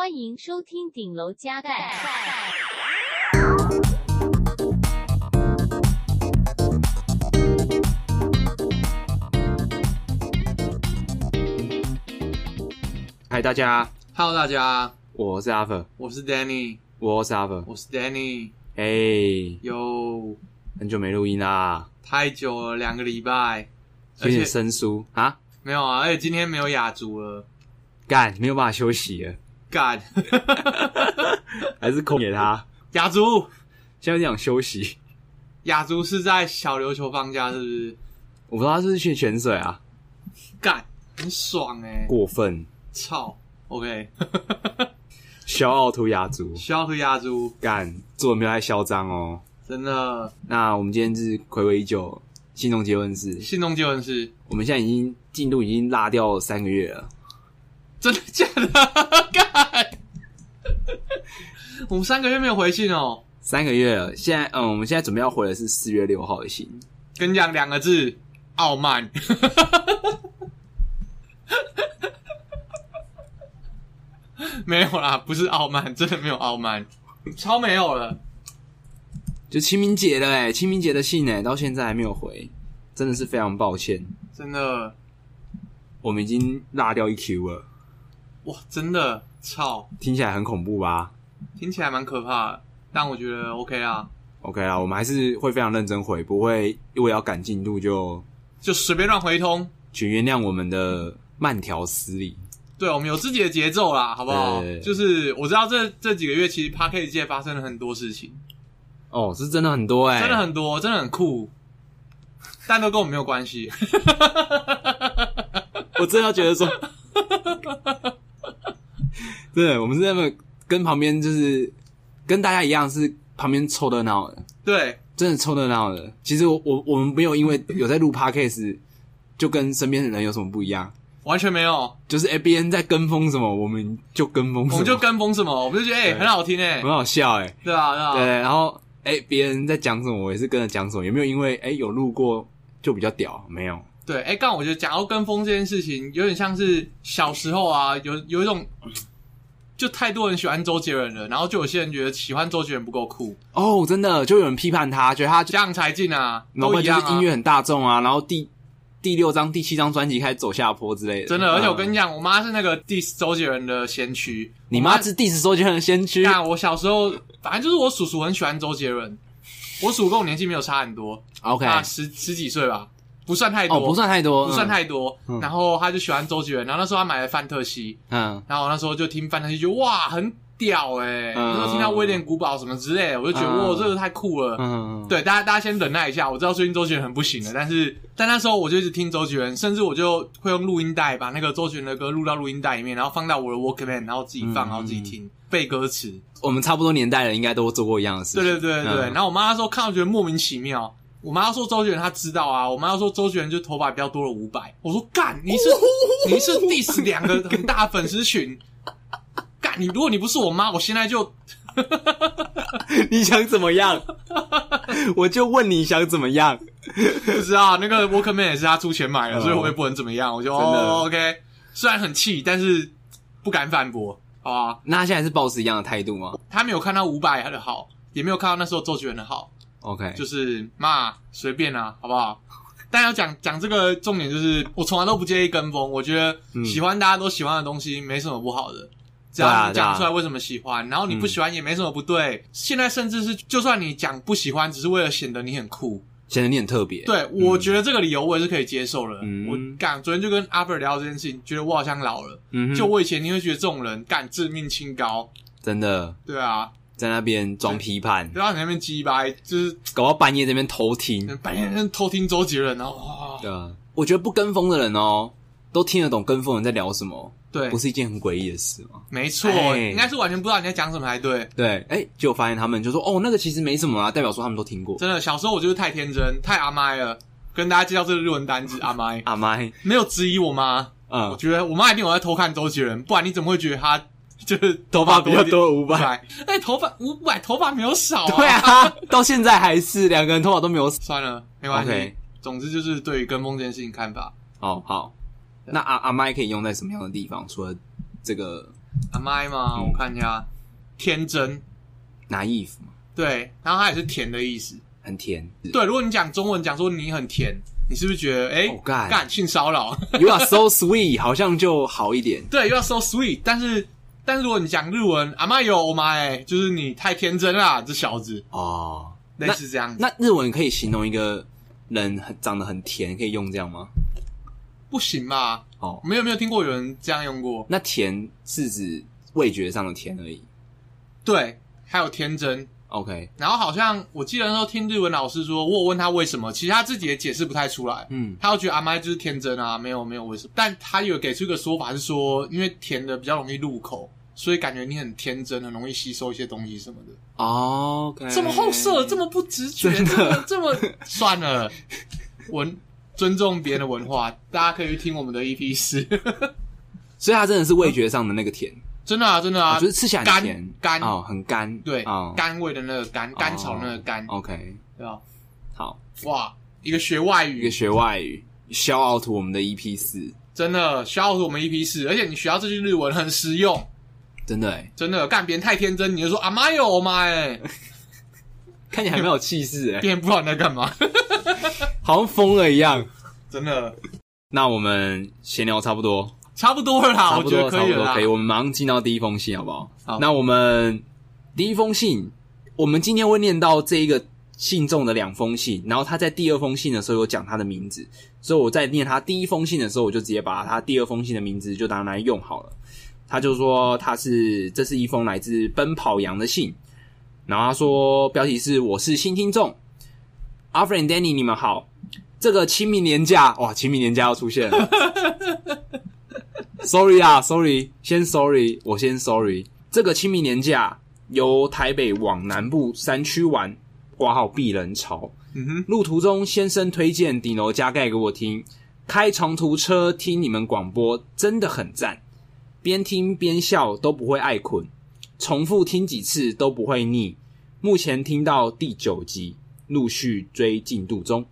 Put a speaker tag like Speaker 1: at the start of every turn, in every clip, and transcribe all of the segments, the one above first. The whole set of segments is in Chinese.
Speaker 1: 欢迎收听顶楼加盖。
Speaker 2: 嗨，大家
Speaker 3: ，Hello，大家，
Speaker 2: 我是阿粉，
Speaker 3: 我是 Danny，
Speaker 2: 我是阿粉，
Speaker 3: 我是 Danny。
Speaker 2: 嘿，
Speaker 3: 哟，
Speaker 2: 很久没录音啦，
Speaker 3: 太久了，两个礼拜，
Speaker 2: 有点生疏。啊？
Speaker 3: 没有啊，而且今天没有雅竹了，
Speaker 2: 干，没有办法休息了。
Speaker 3: 干，
Speaker 2: 还是空给他。
Speaker 3: 雅竹
Speaker 2: 现在想休息。
Speaker 3: 雅竹是在小琉球放假，是不是？
Speaker 2: 我不知道他是不是去潜水啊。
Speaker 3: 干，很爽哎、欸。
Speaker 2: 过分。
Speaker 3: 操。OK。
Speaker 2: 小奥图雅竹。
Speaker 3: 小奥图雅竹。
Speaker 2: 干，做的没有太嚣张哦。
Speaker 3: 真的。
Speaker 2: 那我们今天是睽违已久，信众结婚式。
Speaker 3: 信众结婚式。
Speaker 2: 我们现在已经进度已经拉掉三个月了。
Speaker 3: 真的假的？干！我们三个月没有回信哦。
Speaker 2: 三个月了，现在嗯，我们现在准备要回的是四月六号的信。
Speaker 3: 跟你讲两个字：傲慢。没有啦，不是傲慢，真的没有傲慢，超没有了。
Speaker 2: 就清明节了诶，清明节的信欸，到现在还没有回，真的是非常抱歉。
Speaker 3: 真的，
Speaker 2: 我们已经落掉一 Q 了。
Speaker 3: 哇，真的，操！
Speaker 2: 听起来很恐怖吧？
Speaker 3: 听起来蛮可怕的，但我觉得 OK 啊。
Speaker 2: OK 啊，我们还是会非常认真回，不会因为要赶进度就
Speaker 3: 就随便乱回通。
Speaker 2: 请原谅我们的慢条斯理。
Speaker 3: 对，我们有自己的节奏啦，好不好？对就是我知道这这几个月其实 Podcast 界发生了很多事情。
Speaker 2: 哦，是真的很多哎、欸、
Speaker 3: 真的很多，真的很酷，但都跟我没有关系。
Speaker 2: 我真的觉得说。对，我们是那么跟旁边就是跟大家一样，是旁边凑热闹的。
Speaker 3: 对，
Speaker 2: 真的凑热闹的。其实我我我们没有因为有在录 Podcast，就跟身边的人有什么不一样？
Speaker 3: 完全没有。就是
Speaker 2: 哎，别人在跟风什么，我们就跟风什么。
Speaker 3: 我们就跟风什么，我们就觉得哎、欸，很好听哎，
Speaker 2: 很好笑哎。
Speaker 3: 对啊，对啊。
Speaker 2: 对，然后哎，别人在讲什么，我也是跟着讲什么。有没有因为哎有录过就比较屌？没有。
Speaker 3: 对，哎，刚我觉得讲到跟风这件事情，有点像是小时候啊，有有一种。就太多人喜欢周杰伦了，然后就有些人觉得喜欢周杰伦不够酷
Speaker 2: 哦，真的就有人批判他，觉得他
Speaker 3: 这样才进啊，
Speaker 2: 然后就是音乐很大众啊，然后第第六张、第七张专辑开始走下坡之类的。
Speaker 3: 真的，而且我跟你讲，我妈是那个 diss 周杰伦的先驱。
Speaker 2: 你妈是 diss 周杰伦的先驱？
Speaker 3: 那我小时候，反正就是我叔叔很喜欢周杰伦，我叔叔跟我年纪没有差很多
Speaker 2: ，OK，
Speaker 3: 啊，十十几岁吧。不算太多，
Speaker 2: 哦，不算太多，
Speaker 3: 不算太多。嗯、然后他就喜欢周杰伦，然后那时候他买了范特西，
Speaker 2: 嗯，
Speaker 3: 然后我那时候就听范特西，就哇，很屌诶、欸、那时候听到威廉古堡什么之类的，我就觉得、嗯、哇，这个太酷了。
Speaker 2: 嗯，
Speaker 3: 对，大家大家先忍耐一下，我知道最近周杰伦很不行了，但是但那时候我就一直听周杰伦，甚至我就会用录音带把那个周杰伦的歌录到录音带里面，然后放到我的 Walkman，然后自己放，然后自己听、嗯、背歌词。
Speaker 2: 我们差不多年代的人应该都做过一样的事情。
Speaker 3: 对对对对对。嗯、然后我妈那时候看到觉得莫名其妙。我妈说周杰伦，她知道啊。我妈说周杰伦就头发比较多了五百。我说干，你是 你是 diss 两个很大的粉丝群。干你，如果你不是我妈，我现在就
Speaker 2: 你想怎么样？我就问你想怎么样？
Speaker 3: 不知道那个 Walkman 也是他出钱买的，所以我也不能怎么样。我就哦，OK，虽然很气，但是不敢反驳，好吧？
Speaker 2: 那他现在是 boss 一样的态度吗？
Speaker 3: 他没有看到伍佰的好，也没有看到那时候周杰伦的好。
Speaker 2: OK，
Speaker 3: 就是骂随便啊，好不好？但要讲讲这个重点，就是我从来都不介意跟风。我觉得喜欢大家都喜欢的东西没什么不好的，嗯、只要你讲出来为什么喜欢，然后你不喜欢也没什么不对。嗯、现在甚至是，就算你讲不喜欢，只是为了显得你很酷，
Speaker 2: 显得你很特别。
Speaker 3: 对，我觉得这个理由我也是可以接受的。
Speaker 2: 嗯、
Speaker 3: 我干昨天就跟阿伯聊这件事情，觉得我好像老了。
Speaker 2: 嗯，
Speaker 3: 就我以前你会觉得这种人干致命清高，
Speaker 2: 真的。
Speaker 3: 对啊。
Speaker 2: 在那边装批判，
Speaker 3: 对啊，在那边鸡掰，就是
Speaker 2: 搞到半夜这边偷听，
Speaker 3: 半夜在偷听周杰伦哦。
Speaker 2: 对啊，我觉得不跟风的人哦，都听得懂跟风人在聊什么，
Speaker 3: 对，
Speaker 2: 不是一件很诡异的事吗？
Speaker 3: 没错，欸、应该是完全不知道你在讲什么才对。
Speaker 2: 对，哎、欸，结果发现他们就说，哦，那个其实没什么啊，代表说他们都听过。
Speaker 3: 真的，小时候我就是太天真，太阿麦了。跟大家介绍这个日文单字，阿麦，
Speaker 2: 阿麦，
Speaker 3: 没有质疑我妈。
Speaker 2: 嗯，
Speaker 3: 我觉得我妈一定有在偷看周杰伦，不然你怎么会觉得他？就是
Speaker 2: 头发比较多五百，
Speaker 3: 哎，头发五百，头发没有少啊。
Speaker 2: 对啊，到现在还是两个人头发都没有少。
Speaker 3: 算了，没关系。Okay. 总之就是对于跟风这件事情看法。
Speaker 2: 哦，好。那阿阿麦可以用在什么样的地方？除了这个
Speaker 3: 阿麦吗？
Speaker 2: 嗯、
Speaker 3: 我看一下，天真
Speaker 2: ，naive
Speaker 3: 对，然后它也是甜的意思，
Speaker 2: 很甜。
Speaker 3: 对，如果你讲中文讲说你很甜，你是不是觉得哎，干、oh, 性骚扰
Speaker 2: ？You are so sweet，好像就好一点。
Speaker 3: 对，You are so sweet，但是但是如果你讲日文，阿妈有我妈？哎，就是你太天真啦，这小子
Speaker 2: 哦，
Speaker 3: 类似这样子。
Speaker 2: 那，那日文可以形容一个人很长得很甜，可以用这样吗？
Speaker 3: 不行吧？
Speaker 2: 哦，
Speaker 3: 没有没有听过有人这样用过。
Speaker 2: 那甜是指味觉上的甜而已。
Speaker 3: 对，还有天真。
Speaker 2: OK，
Speaker 3: 然后好像我记得那时候听日文老师说，我有问他为什么，其实他自己也解释不太出来。
Speaker 2: 嗯，
Speaker 3: 他又觉得阿麦就是天真啊，没有没有为什么，但他有给出一个说法是说，因为甜的比较容易入口，所以感觉你很天真，很容易吸收一些东西什么的。
Speaker 2: 哦，okay，
Speaker 3: 这么后设，这么不直觉，
Speaker 2: 真的。
Speaker 3: 这么这么算了，文尊重别人的文化，大家可以去听我们的 EP 四。
Speaker 2: 所以它真的是味觉上的那个甜。
Speaker 3: 真的啊，真的啊，
Speaker 2: 我觉得吃起来很甜，
Speaker 3: 干。
Speaker 2: 哦，很干，
Speaker 3: 对，
Speaker 2: 哦，
Speaker 3: 干味的那个干，甘草那个干
Speaker 2: ，OK，
Speaker 3: 对吧？
Speaker 2: 好，
Speaker 3: 哇，一个学外语，
Speaker 2: 一个学外语，shout out 我们的 EP 四，
Speaker 3: 真的 shout out 我们 EP 四，而且你学到这句日文很实用，
Speaker 2: 真的，
Speaker 3: 真的，干别人太天真，你就说阿妈哟妈？哎，
Speaker 2: 看起来很没有气势，哎，
Speaker 3: 别人不知道你在干嘛，
Speaker 2: 好像疯了一样，
Speaker 3: 真的。
Speaker 2: 那我们闲聊差不多。
Speaker 3: 差不多了啦，
Speaker 2: 差不多，
Speaker 3: 我觉得可以了。
Speaker 2: 可以，我们马上进到第一封信，好不好？
Speaker 3: 好。
Speaker 2: 那我们第一封信，我们今天会念到这一个信中的两封信，然后他在第二封信的时候有讲他的名字，所以我在念他第一封信的时候，我就直接把他第二封信的名字就拿来用好了。他就说他是，这是一封来自奔跑羊的信，然后他说标题是我是新听众，Alfred and Danny，你们好。这个清明年假，哇，清明年假要出现了。Sorry 啊，Sorry，先 Sorry，我先 Sorry。这个清明年假由台北往南部山区玩，挂号避人潮。
Speaker 3: 嗯哼，
Speaker 2: 路途中先生推荐顶楼加盖给我听，开长途车听你们广播真的很赞，边听边笑都不会爱困，重复听几次都不会腻。目前听到第九集，陆续追进度中，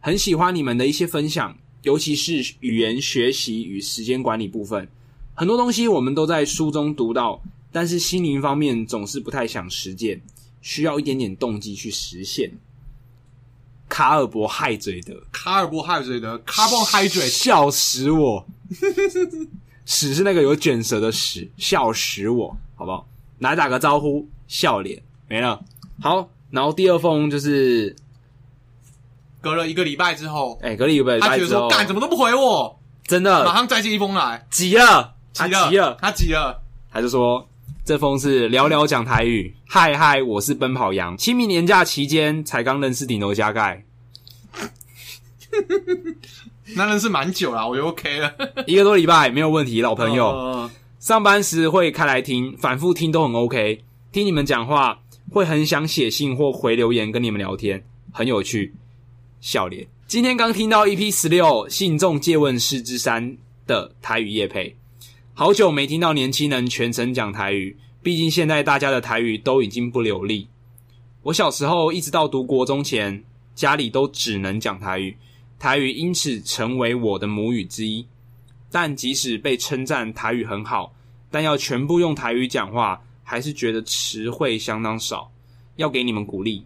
Speaker 2: 很喜欢你们的一些分享。尤其是语言学习与时间管理部分，很多东西我们都在书中读到，但是心灵方面总是不太想实践，需要一点点动机去实现。卡尔伯害嘴的，
Speaker 3: 卡尔伯害嘴的，carbon hydrate，
Speaker 2: 笑死我！屎是那个有卷舌的屎，笑死我，好不好？来打个招呼，笑脸没了。好，然后第二封就是。
Speaker 3: 隔了一个礼拜之后，
Speaker 2: 哎、欸，隔了一个礼拜之后，
Speaker 3: 他觉得说干怎么都不回我，
Speaker 2: 真的，
Speaker 3: 马上再寄一封来，
Speaker 2: 急了，
Speaker 3: 急了，
Speaker 2: 急了，
Speaker 3: 他急了，
Speaker 2: 他就说这封是聊聊讲台语，嗨嗨，我是奔跑羊，清明年假期间才刚认识顶楼加盖，
Speaker 3: 那认识蛮久了，我就 OK 了，
Speaker 2: 一个多礼拜没有问题，老朋友，
Speaker 3: 呃、
Speaker 2: 上班时会开来听，反复听都很 OK，听你们讲话会很想写信或回留言跟你们聊天，很有趣。笑脸，今天刚听到 EP 十六信众借问室之三的台语夜配，好久没听到年轻人全程讲台语，毕竟现在大家的台语都已经不流利。我小时候一直到读国中前，家里都只能讲台语，台语因此成为我的母语之一。但即使被称赞台语很好，但要全部用台语讲话，还是觉得词汇相当少。要给你们鼓励，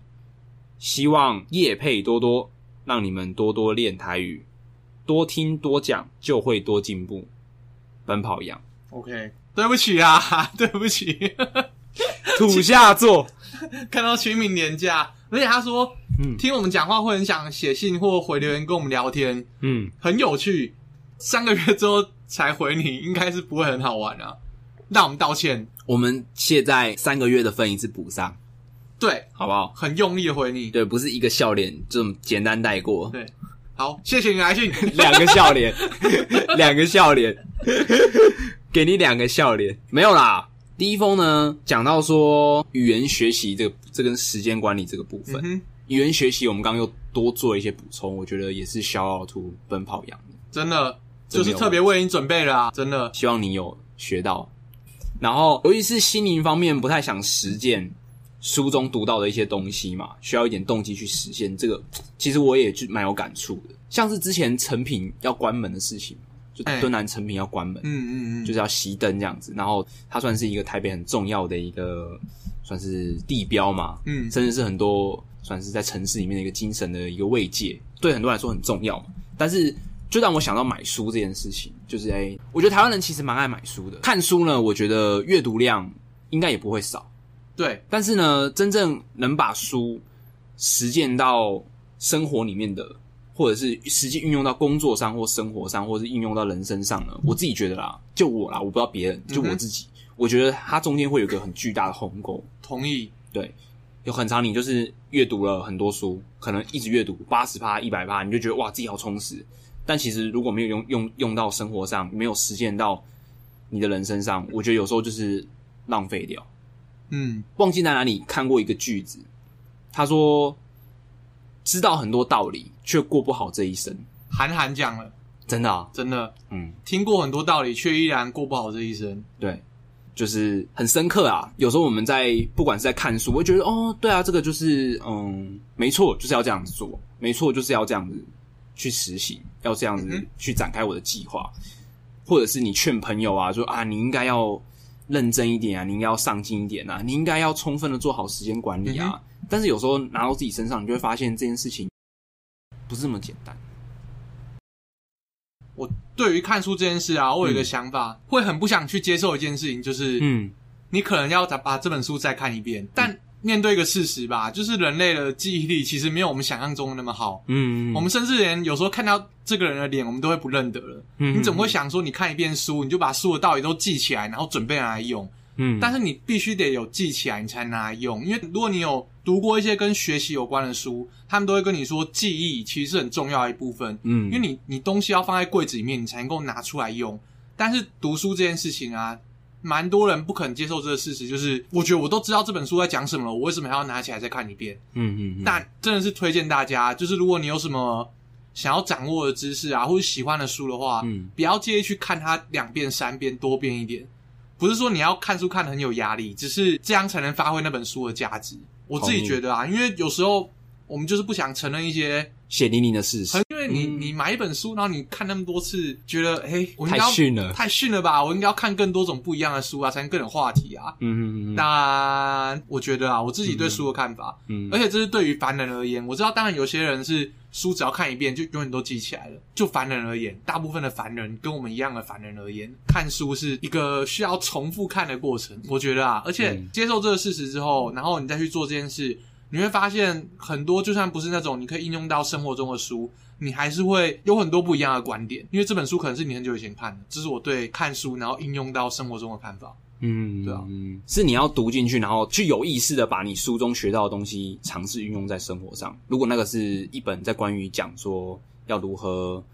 Speaker 2: 希望业配多多。让你们多多练台语，多听多讲就会多进步。奔跑羊
Speaker 3: ，OK，对不起啊，对不起，
Speaker 2: 土下座。
Speaker 3: 看到清明年假，而且他说，嗯，听我们讲话会很想写信或回留言跟我们聊天，
Speaker 2: 嗯，
Speaker 3: 很有趣。三个月之后才回你，应该是不会很好玩啊。那我们道歉，
Speaker 2: 我们现在三个月的分一次补上。
Speaker 3: 对，
Speaker 2: 好不好？
Speaker 3: 很用力的回你，
Speaker 2: 对，不是一个笑脸这么简单带过。
Speaker 3: 对，好，谢谢你来信，
Speaker 2: 两个笑脸，两个笑脸，给你两个笑脸，没有啦。第一封呢，讲到说语言学习这个，这跟时间管理这个部分，
Speaker 3: 嗯、
Speaker 2: 语言学习我们刚刚又多做一些补充，我觉得也是 shout out to 奔跑羊的，
Speaker 3: 真的就是特别为你准备了啊，真的，
Speaker 2: 希望你有学到。然后，由于是心灵方面不太想实践。书中读到的一些东西嘛，需要一点动机去实现。这个其实我也就蛮有感触的。像是之前成品要关门的事情，就敦南成品要关门，
Speaker 3: 嗯嗯嗯，
Speaker 2: 就是要熄灯这样子。然后它算是一个台北很重要的一个算是地标嘛，嗯，甚至是很多算是在城市里面的一个精神的一个慰藉，对很多人来说很重要嘛。但是就让我想到买书这件事情，就是哎，我觉得台湾人其实蛮爱买书的，看书呢，我觉得阅读量应该也不会少，
Speaker 3: 对。
Speaker 2: 但是呢，真正能把书实践到生活里面的。或者是实际运用到工作上或生活上，或者是应用到人身上呢？我自己觉得啦，就我啦，我不知道别人，就我自己，嗯、我觉得它中间会有一个很巨大的鸿沟。
Speaker 3: 同意，
Speaker 2: 对，有很长，你就是阅读了很多书，可能一直阅读八十趴、一百趴，你就觉得哇，自己好充实。但其实如果没有用用用到生活上，没有实践到你的人身上，我觉得有时候就是浪费掉。
Speaker 3: 嗯，
Speaker 2: 忘记在哪里看过一个句子，他说。知道很多道理，却过不好这一生。
Speaker 3: 韩寒讲了，
Speaker 2: 真的啊，
Speaker 3: 真的，
Speaker 2: 嗯，
Speaker 3: 听过很多道理，却依然过不好这一生。
Speaker 2: 对，就是很深刻啊。有时候我们在不管是在看书，我会觉得哦，对啊，这个就是嗯，没错，就是要这样子做，没错，就是要这样子去实行，要这样子去展开我的计划。嗯、或者是你劝朋友啊，说啊，你应该要认真一点啊，你应该要上进一点啊，你应该要充分的做好时间管理啊。嗯但是有时候拿到自己身上，你就会发现这件事情不是这么简单。
Speaker 3: 我对于看书这件事啊，我有一个想法，嗯、会很不想去接受一件事情，就是嗯，你可能要再把这本书再看一遍。嗯、但面对一个事实吧，就是人类的记忆力其实没有我们想象中的那么好。
Speaker 2: 嗯，
Speaker 3: 我们甚至连有时候看到这个人的脸，我们都会不认得了。嗯，你怎么会想说，你看一遍书，你就把书的道理都记起来，然后准备拿来用？
Speaker 2: 嗯，
Speaker 3: 但是你必须得有记起来，你才拿来用。因为如果你有读过一些跟学习有关的书，他们都会跟你说，记忆其实是很重要的一部分。
Speaker 2: 嗯，
Speaker 3: 因为你你东西要放在柜子里面，你才能够拿出来用。但是读书这件事情啊，蛮多人不肯接受这个事实，就是我觉得我都知道这本书在讲什么了，我为什么还要拿起来再看一遍？
Speaker 2: 嗯嗯嗯。
Speaker 3: 但真的是推荐大家，就是如果你有什么想要掌握的知识啊，或者喜欢的书的话，嗯，不要介意去看它两遍、三遍，多遍一点。不是说你要看书看的很有压力，只是这样才能发挥那本书的价值。我自己觉得啊，因为有时候我们就是不想承认一些
Speaker 2: 血淋淋的事实。
Speaker 3: 因为你你买一本书，然后你看那么多次，觉得哎，我应该
Speaker 2: 太逊了，
Speaker 3: 太逊了吧？我应该要看更多种不一样的书啊，才能更有话题啊。
Speaker 2: 嗯嗯嗯。
Speaker 3: 但我觉得啊，我自己对书的看法，嗯，而且这是对于凡人而言，我知道，当然有些人是。书只要看一遍就永远都记起来了。就凡人而言，大部分的凡人跟我们一样的凡人而言，看书是一个需要重复看的过程。我觉得啊，而且接受这个事实之后，然后你再去做这件事，你会发现很多就算不是那种你可以应用到生活中的书，你还是会有很多不一样的观点。因为这本书可能是你很久以前看的，这是我对看书然后应用到生活中的看法。
Speaker 2: 嗯，
Speaker 3: 对啊，
Speaker 2: 是你要读进去，然后去有意识的把你书中学到的东西尝试运用在生活上。如果那个是一本在关于讲说要如何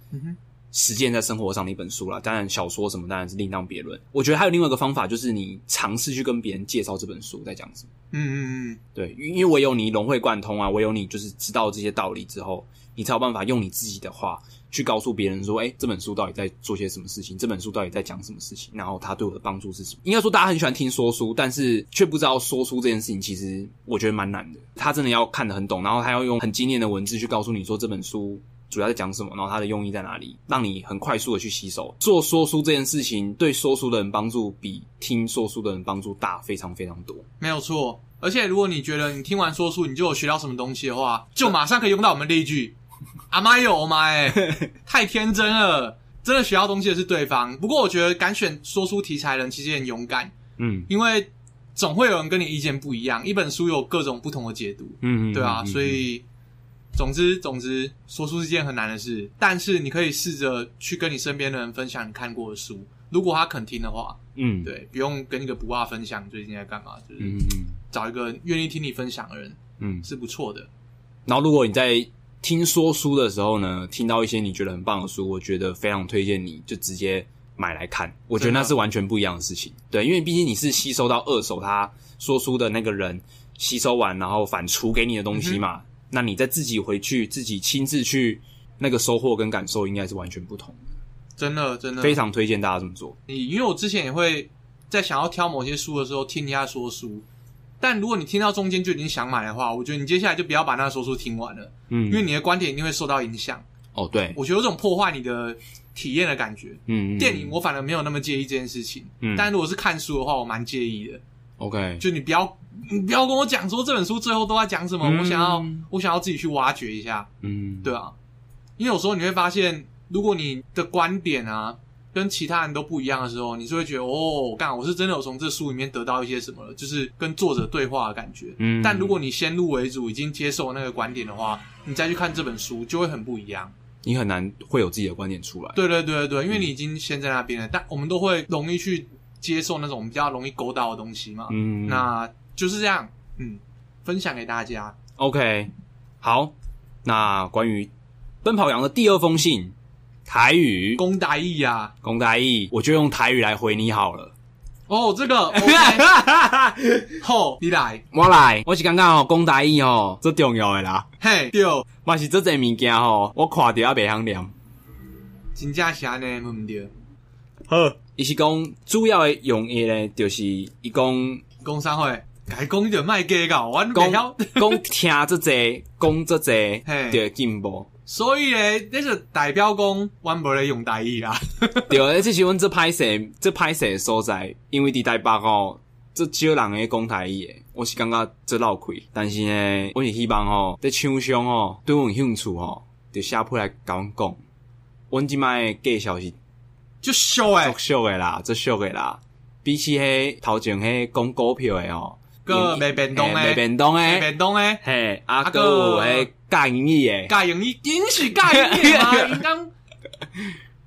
Speaker 2: 实践在生活上的一本书啦，当然小说什么当然是另当别论。我觉得还有另外一个方法，就是你尝试去跟别人介绍这本书在讲什么。
Speaker 3: 嗯嗯嗯，
Speaker 2: 对，因为唯有你融会贯通啊，唯有你就是知道这些道理之后，你才有办法用你自己的话。去告诉别人说，哎，这本书到底在做些什么事情？这本书到底在讲什么事情？然后它对我的帮助是什么？应该说，大家很喜欢听说书，但是却不知道说书这件事情，其实我觉得蛮难的。他真的要看得很懂，然后他要用很精炼的文字去告诉你说这本书主要在讲什么，然后它的用意在哪里，让你很快速的去吸收。做说书这件事情，对说书的人帮助比听说书的人帮助大非常非常多。
Speaker 3: 没有错，而且如果你觉得你听完说书，你就有学到什么东西的话，就马上可以用到我们例句。阿妈有妈哎，太天真了！真的学到东西的是对方。不过我觉得敢选说书题材的人其实也很勇敢，
Speaker 2: 嗯，
Speaker 3: 因为总会有人跟你意见不一样。一本书有各种不同的解读，
Speaker 2: 嗯，
Speaker 3: 对啊。所以总之总之，说书是件很难的事，但是你可以试着去跟你身边的人分享你看过的书，如果他肯听的话，
Speaker 2: 嗯，
Speaker 3: 对，不用跟一个不二分享最近在干嘛，就是找一个愿意听你分享的人，
Speaker 2: 嗯，
Speaker 3: 是不错的。
Speaker 2: 然后如果你在听说书的时候呢，听到一些你觉得很棒的书，我觉得非常推荐你就直接买来看。我觉得那是完全不一样的事情。对，因为毕竟你是吸收到二手他说书的那个人吸收完，然后反刍给你的东西嘛。嗯、那你再自己回去自己亲自去那个收获跟感受，应该是完全不同的。
Speaker 3: 真的，真的
Speaker 2: 非常推荐大家这么做。
Speaker 3: 你因为我之前也会在想要挑某些书的时候听人家说书。但如果你听到中间就已经想买的话，我觉得你接下来就不要把那个说书听完了，
Speaker 2: 嗯，
Speaker 3: 因为你的观点一定会受到影响。
Speaker 2: 哦，对，
Speaker 3: 我觉得有种破坏你的体验的感觉。
Speaker 2: 嗯，
Speaker 3: 电影我反而没有那么介意这件事情。
Speaker 2: 嗯，
Speaker 3: 但如果是看书的话，我蛮介意的。
Speaker 2: OK，
Speaker 3: 就你不要，你不要跟我讲说这本书最后都在讲什么，
Speaker 2: 嗯、
Speaker 3: 我想要，我想要自己去挖掘一下。
Speaker 2: 嗯，
Speaker 3: 对啊，因为有时候你会发现，如果你的观点啊跟其他人都不一样的时候，你就会觉得哦，干，我是真的有从这书里面得到一些什么了，就是跟作者对话的感觉。
Speaker 2: 嗯，
Speaker 3: 但如果你先入为主，已经接受那个观点的话，你再去看这本书，就会很不一样。
Speaker 2: 你很难会有自己的观点出来。
Speaker 3: 对对对对，因为你已经先在那边了，但我们都会容易去。接受那种比较容易勾到的东西嘛，
Speaker 2: 嗯，
Speaker 3: 那就是这样，嗯，分享给大家。
Speaker 2: OK，好，那关于奔跑羊的第二封信，台语，
Speaker 3: 公台语啊，
Speaker 2: 公台语，我就用台语来回你好了。
Speaker 3: 哦，这个，好，你来，
Speaker 2: 我来，我是刚刚哦，公台语哦，最重要的啦。
Speaker 3: 嘿，对，
Speaker 2: 嘛是这侪物件吼，我看着也袂晓念，
Speaker 3: 真正是安尼，唔对。
Speaker 2: 好。伊是讲主要的用意咧，就是伊讲
Speaker 3: 讲啥货？该讲就卖假搞，我
Speaker 2: 讲讲听这侪，讲这侪 就进步。
Speaker 3: 所以咧，那是代表讲，我无咧用台语啦。
Speaker 2: 对，这是阮这歹势，这歹势诶所在，因为伫台北吼，这少人会讲台语诶，我是感觉这闹亏。但是呢，我是希望吼，在厂商吼对阮有兴趣吼，就写批来甲阮讲。阮即摆介绍是。
Speaker 3: 就俗诶，
Speaker 2: 俗俗诶啦，这俗诶啦，比起迄头前迄讲股票诶吼，
Speaker 3: 个卖便当诶，
Speaker 2: 卖便当诶，
Speaker 3: 便当诶，
Speaker 2: 嘿，啊个有迄教英语诶，
Speaker 3: 教英语，真是教英语吗？应当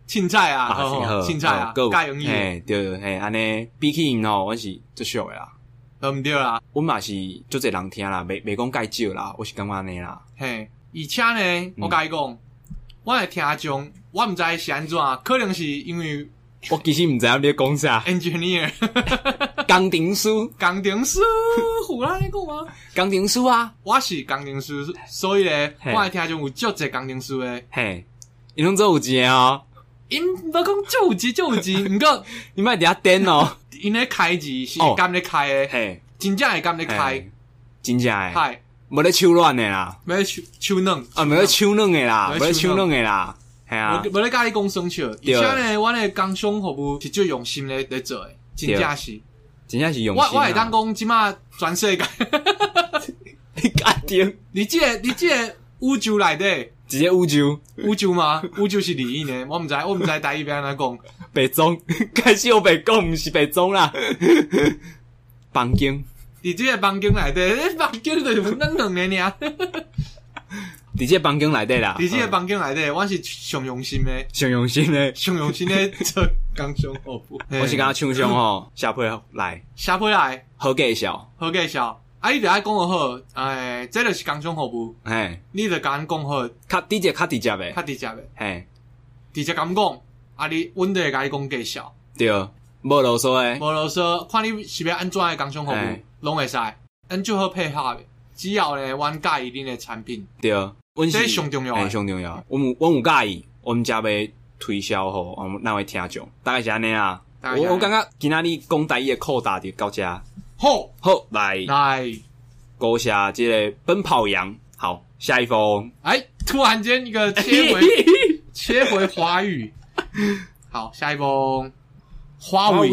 Speaker 3: 凊彩啊，好，凊彩啊，教英语，
Speaker 2: 嘿，对，嘿，安尼比起因吼，我是最俗诶啦，
Speaker 3: 对毋对啦？
Speaker 2: 阮嘛是足侪人听啦，袂袂讲介少啦，我是感觉安尼啦，
Speaker 3: 嘿，而且呢，我甲伊讲，我诶听众。我毋知是安怎，可能是因为
Speaker 2: 我其实毋知影你讲啥。
Speaker 3: Engineer，
Speaker 2: 工程师，
Speaker 3: 工程师，胡啦你讲吗？
Speaker 2: 工程师啊，
Speaker 3: 我是工程师，所以咧，我来听种有足侪工程师诶。
Speaker 2: 嘿，因拢做有钱哦。
Speaker 3: 因无讲足有钱，就有钱，毋过
Speaker 2: 你莫伫遐电哦。
Speaker 3: 因咧开字是甘咧开诶，嘿，真正会甘咧开，
Speaker 2: 真正诶。
Speaker 3: 嗨，
Speaker 2: 无咧手软诶啦，
Speaker 3: 无咧手手软，
Speaker 2: 啊，无咧手软诶啦，无咧手软诶啦。系啊，
Speaker 3: 无咧甲你讲生笑，而且呢，我咧工商服务是最用心咧在做诶，真正是，
Speaker 2: 真正是用心。
Speaker 3: 我我会当讲即马全世界，
Speaker 2: 你确定？
Speaker 3: 你即个你即个宇宙内底，
Speaker 2: 直接宇宙，
Speaker 3: 宇宙吗？宇宙是利益呢？我毋知，我毋知台语要安怎讲。
Speaker 2: 北中开始我北讲，毋是北中啦。房间，
Speaker 3: 你即个房间内底，房间就是咱两个尔。
Speaker 2: 伫这房间内底啦，
Speaker 3: 伫这房间内底，我是上用心的，
Speaker 2: 上用心的，
Speaker 3: 上用心的做工商服务。
Speaker 2: 我是刚刚厂商吼，下配来，
Speaker 3: 下配来，
Speaker 2: 好介绍，
Speaker 3: 好介绍。啊，你着爱讲个好，哎，这就是工商服务。
Speaker 2: 嘿，
Speaker 3: 你着甲阮讲好，
Speaker 2: 较直接，较直接诶，
Speaker 3: 较直接诶，
Speaker 2: 嘿，
Speaker 3: 直接甲讲，啊，你阮着会甲你讲介绍。
Speaker 2: 对，无啰嗦诶，
Speaker 3: 无啰嗦，看你是要安怎诶工商服务，拢会使，咱就好配合的。只要咧，阮介意恁的产品，
Speaker 2: 对。
Speaker 3: 这上重要，
Speaker 2: 哎，上重要。我们我有介意，我们家要推销吼，我们那位听众大概是安尼啊。我我感觉今仔日讲台语的扣打就到这。
Speaker 3: 好，
Speaker 2: 好，来
Speaker 3: 来，
Speaker 2: 勾下这个奔跑羊。好，下一封。
Speaker 3: 哎，突然间一个 切回切回华语。好，下一封。华为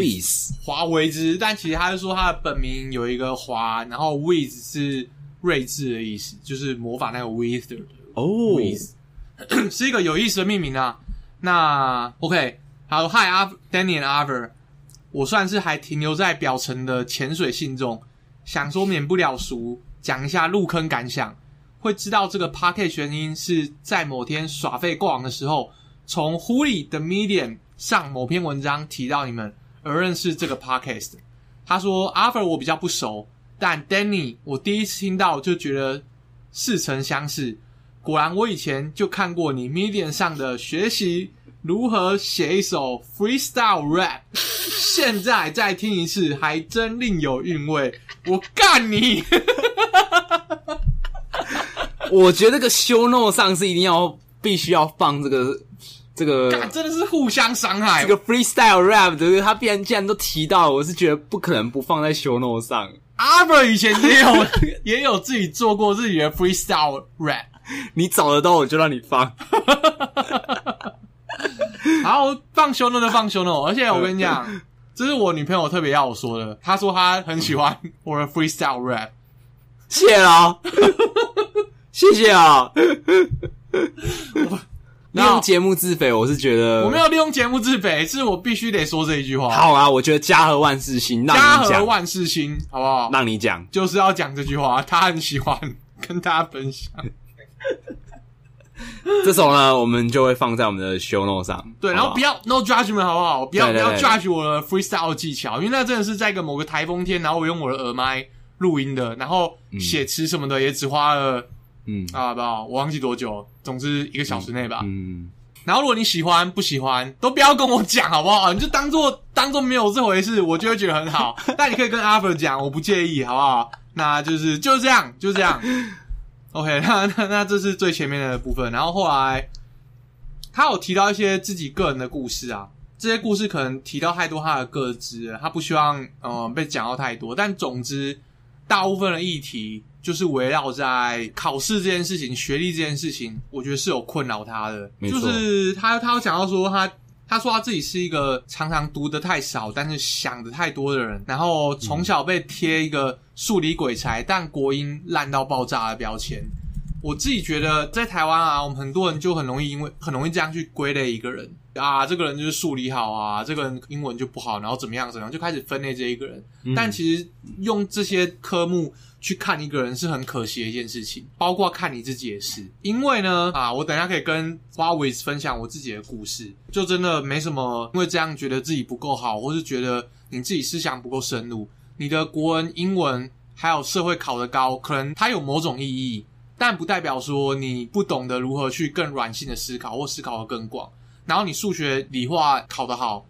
Speaker 3: 华为之，但其实他是说他的本名有一个华，然后 with 是睿智的意思，就是模仿那个 with。哦，oh. 是一个有意思的命名啊。那 OK，好，Hi，Danny and Arthur，我算是还停留在表层的潜水信中，想说免不了俗，讲一下入坑感想。会知道这个 Podcast 原因是在某天耍废过往的时候，从 Huli 的 Medium 上某篇文章提到你们而认识这个 Podcast。他说 Arthur 我比较不熟，但 Danny 我第一次听到就觉得似曾相识。果然，我以前就看过你 Medium 上的学习如何写一首 freestyle rap，现在再听一次，还真另有韵味。我干你！
Speaker 2: 我觉得这个 show note 上是一定要必须要放这个这个，
Speaker 3: 真的是互相伤害。
Speaker 2: 这个 freestyle rap，对不对？他必然既然都提到了，我是觉得不可能不放在 show note 上。
Speaker 3: Arthur 以前也有 也有自己做过自己的 freestyle rap。
Speaker 2: 你找得到我就让你放。
Speaker 3: 好，放 show note 就放 show note，而且我跟你讲，这是我女朋友特别要我说的。她说她很喜欢我的 freestyle rap，
Speaker 2: 谢了，谢谢啊。利用节目自肥，我是觉得
Speaker 3: 我没有利用节目自肥，是我必须得说这一句话。
Speaker 2: 好啊，我觉得家和万事兴，
Speaker 3: 家和万事兴，好不好？
Speaker 2: 让你讲，
Speaker 3: 就是要讲这句话，他很喜欢跟大家分享。
Speaker 2: 这首呢，我们就会放在我们的 show note 上。
Speaker 3: 对，然后不要 no judgment 好不好？不要不要 judge 我的 freestyle 技巧，因为那真的是在一个某个台风天，然后我用我的耳麦录音的，然后写词什么的也只花了。嗯啊，不，我忘记多久，总之一个小时内吧。嗯，嗯，然后如果你喜欢不喜欢，都不要跟我讲好不好？你就当做当做没有这回事，我就会觉得很好。但你可以跟阿 r 讲，我不介意，好不好？那就是就是这样，就这样。OK，那那那这是最前面的部分，然后后来他有提到一些自己个人的故事啊，这些故事可能提到太多他的个资，他不希望呃被讲到太多。但总之，大部分的议题。就是围绕在考试这件事情、学历这件事情，我觉得是有困扰他的。就是他，他有讲到说他，他说他自己是一个常常读的太少，但是想的太多的人。然后从小被贴一个数理鬼才，但国音烂到爆炸的标签。我自己觉得在台湾啊，我们很多人就很容易因为很容易这样去归类一个人啊，这个人就是数理好啊，这个人英文就不好，然后怎么样怎么样，就开始分类这一个人。嗯。但其实用这些科目。去看一个人是很可惜的一件事情，包括看你自己也是。因为呢，啊，我等下可以跟华为分享我自己的故事，就真的没什么，因为这样觉得自己不够好，或是觉得你自己思想不够深入。你的国文、英文还有社会考得高，可能它有某种意义，但不代表说你不懂得如何去更软性的思考，或思考得更广。然后你数学、理化考得好。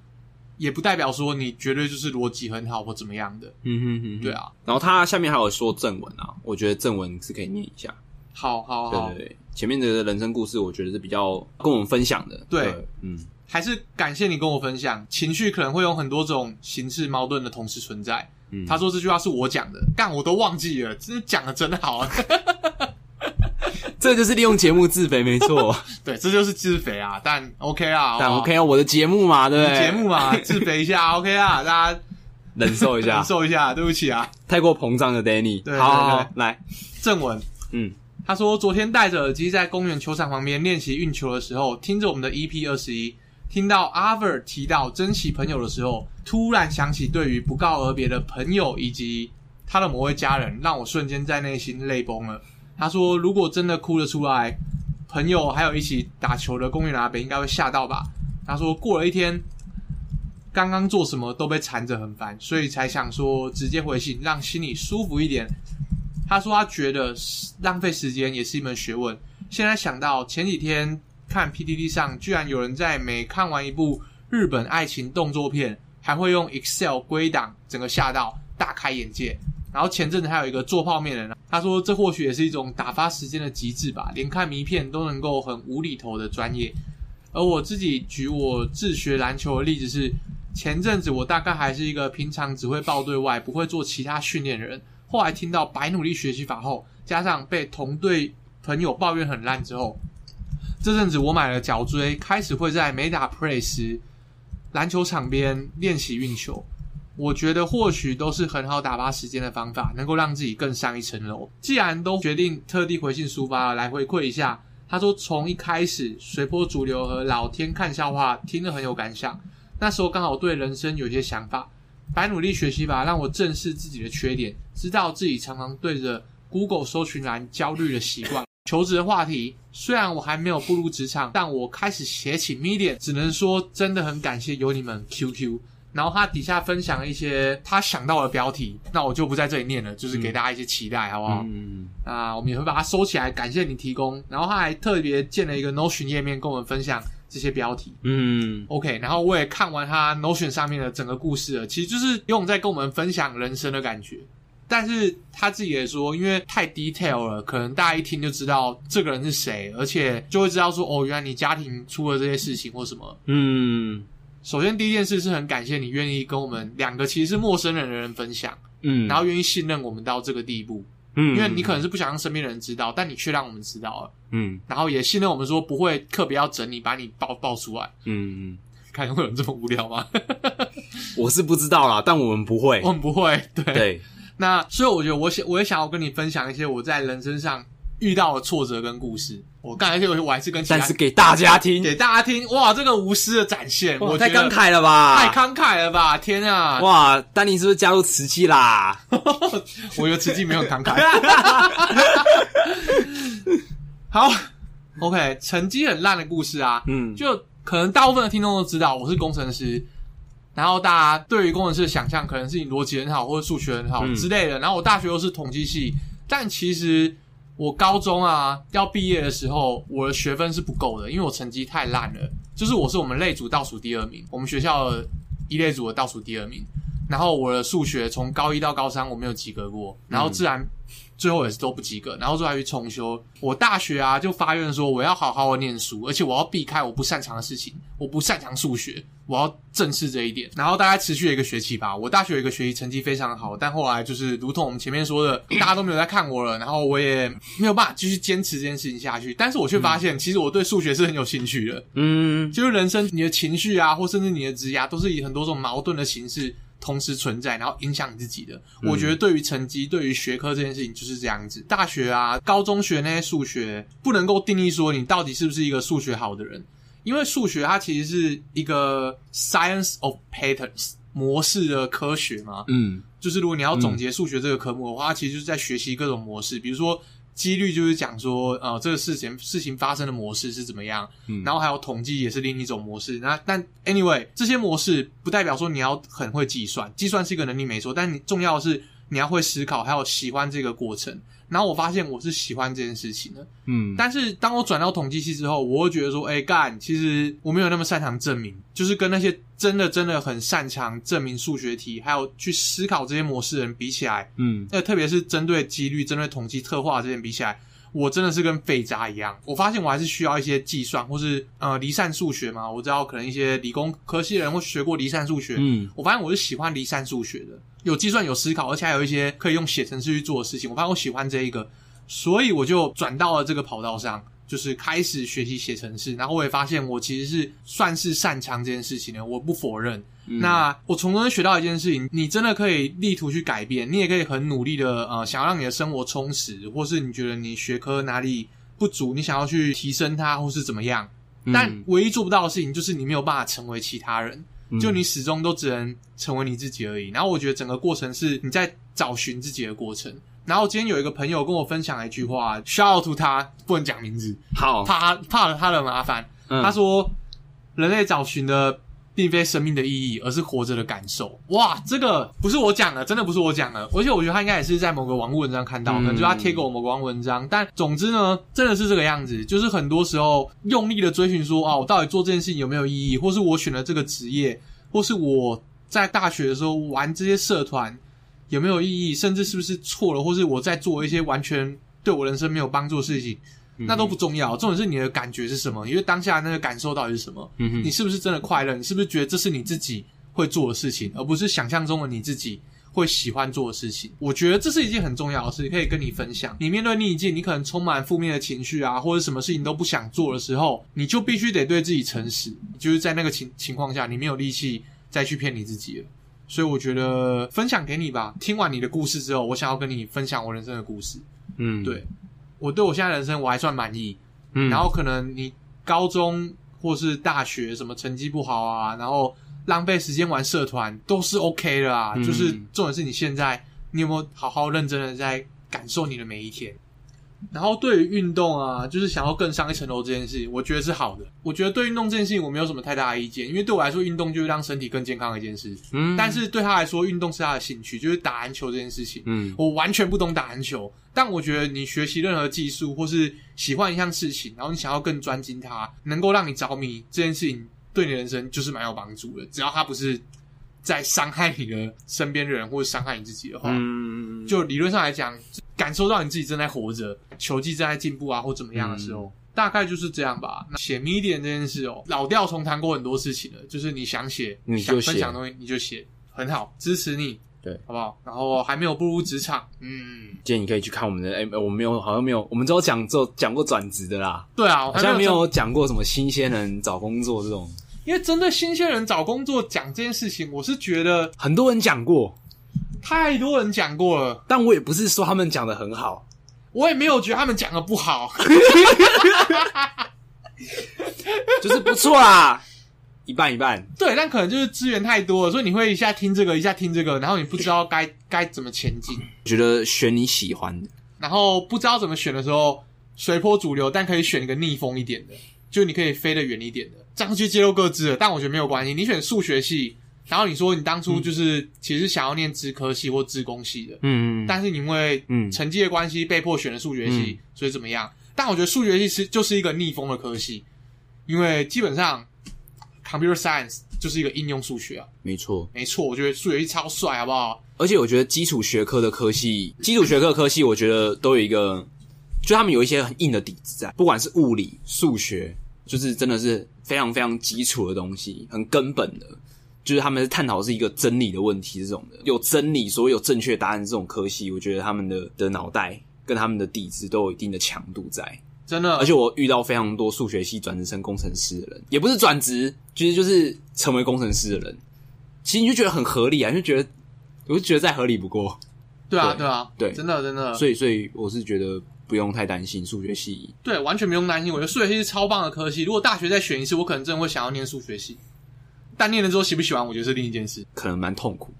Speaker 3: 也不代表说你绝对就是逻辑很好或怎么样的，嗯哼哼，对啊。然后他下面还有说正文啊，我觉得正文是可以念一下。好好好，对对对，前面的人生故事我觉得是比较跟我们分享的。对，对，嗯，还是感谢你跟我分享。情绪可能会有很多种形式矛盾的同时存在。嗯，他说这句话是我讲的，但我都忘记了，真的讲的真好啊。这就是利用节目自肥，没错。对，这就是自肥啊！但 OK 啊，但 OK 啊，我的节目嘛，对不对？节目嘛，自肥一下，OK 啊，大家忍受一下，忍受一下。对不起啊，太过膨胀的 Danny。对，好，好，好，来正文。嗯，他说昨天戴着耳机在公园球场旁边练习运球的时候，听着我们的 EP 二十一，听到 Arthur 提到珍惜朋友的时候，突然想起对于不告而别的朋友以及他的某位家人，让我瞬间在内心泪崩了。他说：“如果真的哭了出来，朋友还有一起打球的公园阿伯应该会吓到吧？”他说：“过了一天，刚刚做什么都被缠着，很烦，所以才想说直接回信，让心里舒服一点。”他说：“他觉得浪费时间也是一门学问。”现在想到前几天看 PTT 上，居然有人在每看完一部日本爱情动作片，还会用 Excel 归档，整个吓到大开眼界。然后前阵子还有一个做泡面的人，他说这或许也是一种打发时间的极致吧，连看迷片都能够很无厘头的专业。而我自己举我自学篮球的例子是，前阵子我大概还是一个平常只会报队外，不会做其他训练的人，后来听到白努力学习法后，加上被同队朋友抱怨很烂之后，这阵子我买了脚椎，开始会在没打 play 时，篮球场边练习运球。我觉得或许都是很好打发时间的方法，能够让自己更上一层楼。既然都决定特地回信抒发了，来回馈一下。他说从一开始随波逐流和老天看笑话，听得很有感想。那时候刚好对人生有些想法，白努力学习吧，让我正视自己的缺点，知道自己常常对着 Google 搜寻栏焦虑的习惯。求职的话题，虽然我还没有步入职场，但我开始写起 Medium，只能说真的很感谢有你们 QQ。然后他底下分享了一些他想到的标题，那我就不在这里念了，就是给大家一些期待，嗯、好不好？嗯，那我们也会把它收起来，感谢你提供。然后他还特别建了一个 Notion 页面，跟我们分享这些标题。嗯，OK。然后我也看完他 Notion 上面的整个故事了，其实就是有种在跟我们分享人生的感觉。但是他自己也说，因为太 detail 了，可能大家一听就知道这个人是谁，而且就会知道说，哦，原来你家庭出了这些事情或什么。嗯。首先，第一件事是很感谢你愿意跟我们两个其实是陌生人的人分享，嗯，然后愿意信任我们到这个地步，嗯，因为你可能是不想让身边的人知道，但你却让我们知道了，嗯，然后也信任我们说不会特别要整你，把你爆爆出来，嗯嗯，看会有人这么无聊吗？
Speaker 2: 我是不知道啦，但我们不会，
Speaker 3: 我们不会。对，
Speaker 2: 对。
Speaker 3: 那所以我觉得我想，我也想要跟你分享一些我在人生上遇到的挫折跟故事。我刚才就我还是跟，
Speaker 2: 但是给大家听，
Speaker 3: 给大家听。哇，这个无私的展现，我
Speaker 2: 太慷慨了吧，
Speaker 3: 太慷慨了吧！天啊！
Speaker 2: 哇，丹尼是不是加入瓷器啦？
Speaker 3: 我觉得瓷器没有慷慨。好，OK，成绩很烂的故事啊，嗯，就可能大部分的听众都知道，我是工程师。然后大家对于工程师的想象，可能是你逻辑很好，或者数学很好之类的。然后我大学又是统计系，但其实。我高中啊要毕业的时候，我的学分是不够的，因为我成绩太烂了。就是我是我们类组倒数第二名，我们学校的一类组的倒数第二名。然后我的数学从高一到高三我没有及格过，然后自然最后也是都不及格，然后最后还去重修。我大学啊就发愿说我要好好的念书，而且我要避开我不擅长的事情。我不擅长数学，我要正视这一点。然后大概持续了一个学期吧。我大学有一个学习成绩非常好，但后来就是如同我们前面说的，大家都没有在看我了，然后我也没有办法继续坚持这件事情下去。但是我却发现，其实我对数学是很有兴趣的。嗯，就是人生你的情绪啊，或甚至你的职业，都是以很多种矛盾的形式。同时存在，然后影响你自己的。我觉得对于成绩、对于学科这件事情就是这样子。大学啊、高中学那些数学，不能够定义说你到底是不是一个数学好的人，因为数学它其实是一个 science of patterns 模式的科学嘛。嗯，就是如果你要总结数学这个科目的话，它其实就是在学习各种模式，比如说。几率就是讲说，呃，这个事情事情发生的模式是怎么样，嗯，然后还有统计也是另一种模式。那但 anyway，这些模式不代表说你要很会计算，计算是一个能力没错，但你重要的是你要会思考，还有喜欢这个过程。然后我发现我是喜欢这件事情的，嗯，但是当我转到统计系之后，我会觉得说，哎干，其实我没有那么擅长证明，就是跟那些真的真的很擅长证明数学题，还有去思考这些模式的人比起来，嗯，那特别是针对几率、针对统计特化这些人比起来，我真的是跟废渣一样。我发现我还是需要一些计算，或是呃离散数学嘛。我知道可能一些理工科系的人会学过离散数学，嗯，我发现我是喜欢离散数学的。有计算，有思考，而且还有一些可以用写程式去做的事情。我发现我喜欢这一个，所以我就转到了这个跑道上，就是开始学习写程式。然后我也发现我其实是算是擅长这件事情的，我不否认。嗯、那我从中学到一件事情，你真的可以力图去改变，你也可以很努力的呃，想要让你的生活充实，或是你觉得你学科哪里不足，你想要去提升它，或是怎么样。但唯一做不到的事情，就是你没有办法成为其他人。就你始终都只能成为你自己而已，然后我觉得整个过程是你在找寻自己的过程。然后今天有一个朋友跟我分享了一句话，shout out to 他，不能讲名字，好，怕他怕了他的麻烦。嗯、他说，人类找寻的。并非生命的意义，而是活着的感受。哇，这个不是我讲的，真的不是我讲的。而且我觉得他应该也是在某个网络文章看到的，可能就他贴给我某个网文章。但总之呢，真的是这个样子。就是很多时候用力的追寻说，啊，我到底做这件事情有没有意义，或是我选了这个职业，或是我在大学的时候玩这些社团有没有意义，甚至是不是错了，或是我在做一些完全对我人生没有帮助的事情。那都不重要，重点是你的感觉是什么？因为当下那个感受到底是什么？嗯哼，你是不是真的快乐？你是不是觉得这是你自己会做的事情，而不是想象中的你自己会喜欢做的事情？我觉得这是一件很重要的事，可以跟你分享。你面对逆境，你可能充满负面的情绪啊，或者什么事情都不想做的时候，你就必须得对自己诚实。就是在那个情情况下，你没有力气再去骗你自己了。所以我觉得分享给你吧。听完你的故事之后，我想要跟你分享我人生的故事。嗯，对。我对我现在人生我还算满意，嗯，然后可能你高中或是大学什么成绩不好啊，然后浪费时间玩社团都是 OK 的啊，嗯，就是重点是你现在你有没有好好认真的在感受你的每一天。然后对于运动啊，就是想要更上一层楼这件事情，我觉得是好的。我觉得对运动这件事情我没有什么太大的意见，因为对我来说，运动就是让身体更健康的一件事。嗯，但是对他来说，运动是他的兴趣，就是打篮球这件事情。嗯，我完全不懂打篮球，但我觉得你学习任何技术或是喜欢一项事情，然后你想要更专精它，能够让你着迷这件事情，对你的人生就是蛮有帮助的。只要他不是在伤害你的身边的人或者伤害你自己的话，嗯，就理论上来讲。感受到你自己正在活着，球技正在进步啊，或怎么样的时候，嗯、大概就是这样吧。那写 Medium 这件事哦，老调重弹过很多事情了，就是你想写，你想分享的东西，你就写，很好，支持你，对，好不好？然后还没有步入职场，嗯，建议你可以去看我们的，哎、欸，我们没有，好像没有，我们只有讲做讲过转职的啦，对啊，好像没有讲过什么新鲜人找工作这种。因为针对新鲜人找工作讲这件事情，我是觉得
Speaker 2: 很多人讲过，
Speaker 3: 太多人讲过了，
Speaker 2: 但我也不是说他们讲的很好，
Speaker 3: 我也没有觉得他们讲的不好，
Speaker 2: 就是不错啦。一半一半，
Speaker 3: 对，但可能就是资源太多了，所以你会一下听这个，一下听这个，然后你不知道该该怎么前进。
Speaker 2: 觉得选你喜欢的，
Speaker 3: 然后不知道怎么选的时候，随波逐流，但可以选一个逆风一点的，就你可以飞得远一点的，这样去揭露各自了。但我觉得没有关系，你选数学系，然后你说你当初就是、嗯、其实想要念资科系或资工系的，嗯，但是你因为嗯成绩的关系被迫选了数学系，嗯、所以怎么样？但我觉得数学系是就是一个逆风的科系，因为基本上。Computer Science 就是一个应用数学啊，
Speaker 2: 没错，
Speaker 3: 没错，我觉得数学系超帅，好不好？
Speaker 2: 而且我觉得基础学科的科系，基础学科的科系，我觉得都有一个，就他们有一些很硬的底子在，不管是物理、数学，就是真的是非常非常基础的东西，很根本的，就是他们是探讨是一个真理的问题这种的，有真理，所谓有正确答案这种科系，我觉得他们的的脑袋跟他们的底子都有一定的强度在。
Speaker 3: 真的，
Speaker 2: 而且我遇到非常多数学系转职成工程师的人，也不是转职，其实就是成为工程师的人。其实你就觉得很合理啊，就觉得，我就觉得再合理不过。
Speaker 3: 对啊，对啊，
Speaker 2: 对，
Speaker 3: 真的真的。
Speaker 2: 所以，所以我是觉得不用太担心数学系。
Speaker 3: 对，完全不用担心。我觉得数学系是超棒的科系。如果大学再选一次，我可能真的会想要念数学系。但念了之后喜不喜欢，我觉得是另一件事，
Speaker 2: 可能蛮痛苦。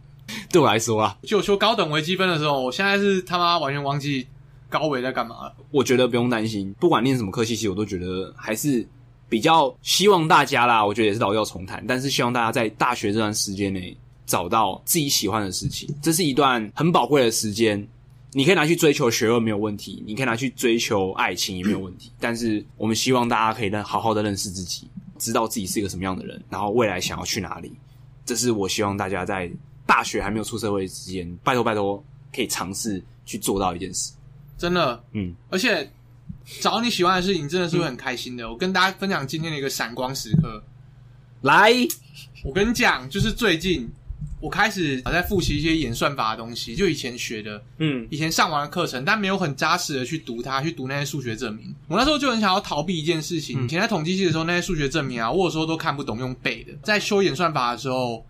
Speaker 2: 对我来说啊，
Speaker 3: 就我修高等微积分的时候，我现在是他妈完全忘记。高维在干嘛？
Speaker 2: 我觉得不用担心，不管念什么科系，其实我都觉得还是比较希望大家啦。我觉得也是老调重弹，但是希望大家在大学这段时间内找到自己喜欢的事情，这是一段很宝贵的时间。你可以拿去追求学问没有问题，你可以拿去追求爱情也没有问题。但是我们希望大家可以认好好的认识自己，知道自己是一个什么样的人，然后未来想要去哪里。这是我希望大家在大学还没有出社会之前，拜托拜托可以尝试去做到一件事。
Speaker 3: 真的，
Speaker 2: 嗯，
Speaker 3: 而且找到你喜欢的事情，真的是会很开心的。嗯、我跟大家分享今天的一个闪光时刻。
Speaker 2: 来，
Speaker 3: 我跟你讲，就是最近我开始在复习一些演算法的东西，就以前学的，嗯，以前上完的课程，但没有很扎实的去读它，去读那些数学证明。我那时候就很想要逃避一件事情。嗯、以前在统计系的时候，那些数学证明啊，我有时候都看不懂，用背的。在修演算法的时候，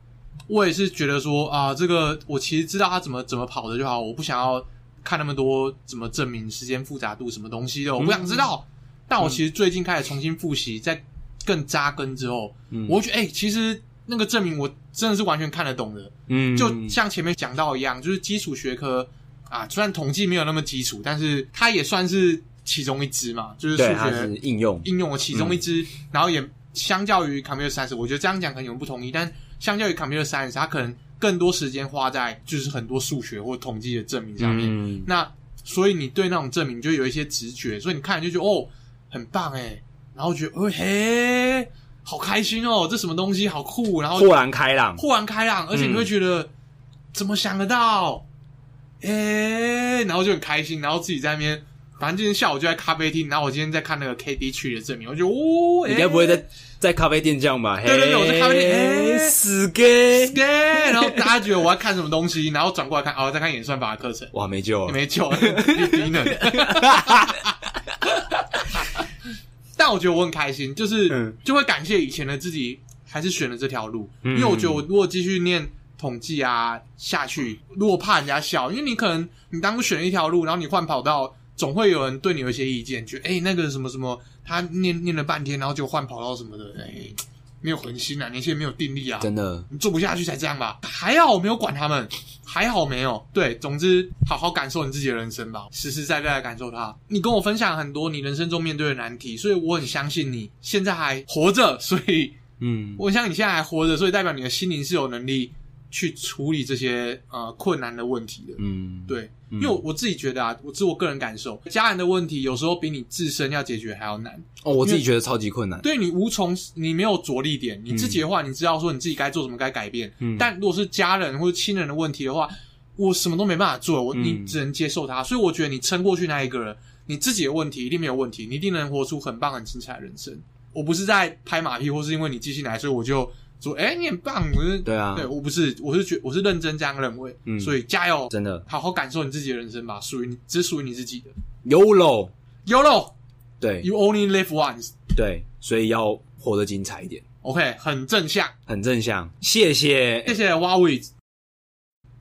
Speaker 3: 我也是觉得说啊，这个我其实知道它怎么怎么跑的就好，我不想要。看那么多怎么证明时间复杂度什么东西的，我不想知道。嗯、但我其实最近开始重新复习，在更扎根之后，嗯、我觉得哎、欸，其实那个证明我真的是完全看得懂的。嗯，就像前面讲到一样，就是基础学科啊，虽然统计没有那么基础，但是它也算是其中一支嘛，就是数学
Speaker 2: 应用
Speaker 3: 应用的其中一支。嗯、然后也相较于 computer science，我觉得这样讲可能有人不同意，但相较于 computer science，它可能。更多时间花在就是很多数学或统计的证明上面，嗯、那所以你对那种证明就有一些直觉，所以你看就觉得哦很棒哎，然后觉得哦嘿好开心哦，这什么东西好酷，然后
Speaker 2: 豁然开朗，
Speaker 3: 豁然开朗，而且你会觉得、嗯、怎么想得到，诶，然后就很开心，然后自己在那边。反正今天下午就在咖啡厅，然后我今天在看那个 KD 区的证明，我就哦，你
Speaker 2: 该不会在在咖啡店这样吧？
Speaker 3: 对对对，我在咖啡店，哎，
Speaker 2: 死 gay，
Speaker 3: 然后大家觉得我要看什么东西，然后转过来看，哦，在看演算法的课程，
Speaker 2: 哇，没救了，
Speaker 3: 没救了，低能。但我觉得我很开心，就是就会感谢以前的自己，还是选了这条路，因为我觉得我如果继续念统计啊下去，如果怕人家笑，因为你可能你当初选了一条路，然后你换跑道。总会有人对你有一些意见，觉得哎，那个什么什么，他念念了半天，然后就换跑道什么的，哎，没有恒心啊，年轻人没有定力啊，
Speaker 2: 真的，
Speaker 3: 你做不下去才这样吧？还好我没有管他们，还好没有。对，总之好好感受你自己的人生吧，实实在在的感受它。你跟我分享很多你人生中面对的难题，所以我很相信你现在还活着，所以嗯，我相信你现在还活着，所以代表你的心灵是有能力。去处理这些呃困难的问题的，嗯，对，嗯、因为我我自己觉得啊，我自我个人感受，家人的问题有时候比你自身要解决还要难。
Speaker 2: 哦，我自己觉得超级困难。
Speaker 3: 对，你无从，你没有着力点，你自己的话，你知道说你自己该做什么，该改变。嗯，但如果是家人或者亲人的问题的话，我什么都没办法做，我你只能接受它。嗯、所以我觉得你撑过去那一个人，你自己的问题一定没有问题，你一定能活出很棒、很精彩的人生。我不是在拍马屁，或是因为你记性来，所以我就。说，哎、欸，你很棒！我是对啊，对我不是，我是觉，我是认真这样认为。嗯，所以加油，
Speaker 2: 真的，
Speaker 3: 好好感受你自己的人生吧，属于你，只属于你自己的。YOLO，YOLO，YOLO
Speaker 2: 对
Speaker 3: ，You only live once。
Speaker 2: 对，所以要活得精彩一点。
Speaker 3: OK，很正向，
Speaker 2: 很正向，谢谢，
Speaker 3: 谢谢 Huawei。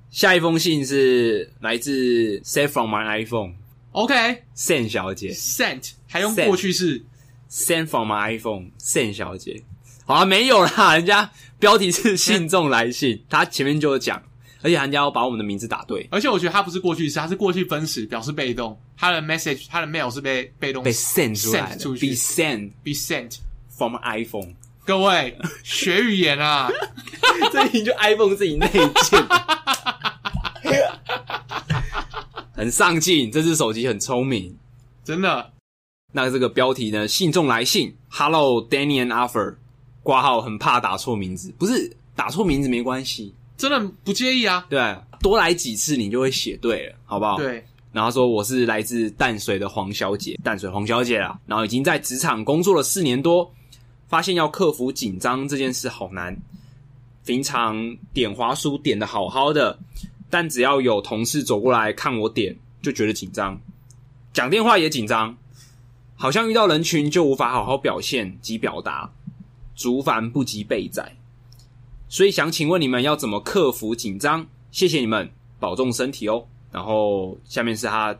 Speaker 2: 下一封信是来自 Save from my iPhone，OK，Sent 小姐
Speaker 3: ，Sent 还用过去式
Speaker 2: ，Sent from my iPhone，Sent 小姐，好啊，没有啦，人家标题是信众来信，他前面就有讲，而且人家要把我们的名字打对，
Speaker 3: 而且我觉得他不是过去式，他是过去分词，表示被动，他的 message，他的 mail 是被被动
Speaker 2: 被 send 出来的
Speaker 3: 出去
Speaker 2: ，be
Speaker 3: sent
Speaker 2: from iPhone。
Speaker 3: 各位学语言啊，
Speaker 2: 这已经就 iPhone 自己内建，很上进，这只手机很聪明，
Speaker 3: 真的。
Speaker 2: 那这个标题呢？信众来信，Hello Danny and Arthur，挂号很怕打错名字，不是打错名字没关系，
Speaker 3: 真的不介意啊。
Speaker 2: 对，多来几次你就会写对了，好不好？
Speaker 3: 对。
Speaker 2: 然后说我是来自淡水的黄小姐，淡水黄小姐啦，然后已经在职场工作了四年多。发现要克服紧张这件事好难。平常点滑书点的好好的，但只要有同事走过来看我点，就觉得紧张。讲电话也紧张，好像遇到人群就无法好好表现及表达。竹繁不及备载，所以想请问你们要怎么克服紧张？谢谢你们，保重身体哦。然后下面是他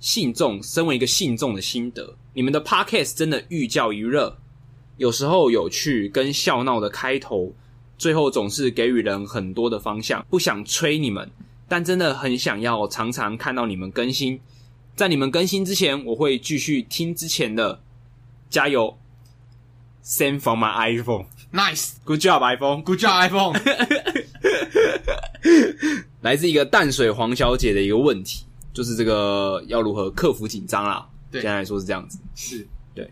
Speaker 2: 信众，身为一个信众的心得：你们的 podcast 真的寓教于乐。有时候有趣跟笑闹的开头，最后总是给予人很多的方向。不想催你们，但真的很想要常常看到你们更新。在你们更新之前，我会继续听之前的。加油！Send from my iPhone.
Speaker 3: Nice.
Speaker 2: Good job, iPhone.
Speaker 3: Good job, iPhone.
Speaker 2: 来自一个淡水黄小姐的一个问题，就是这个要如何克服紧张啦？对，现在来说是这样子。
Speaker 3: 是。
Speaker 2: 对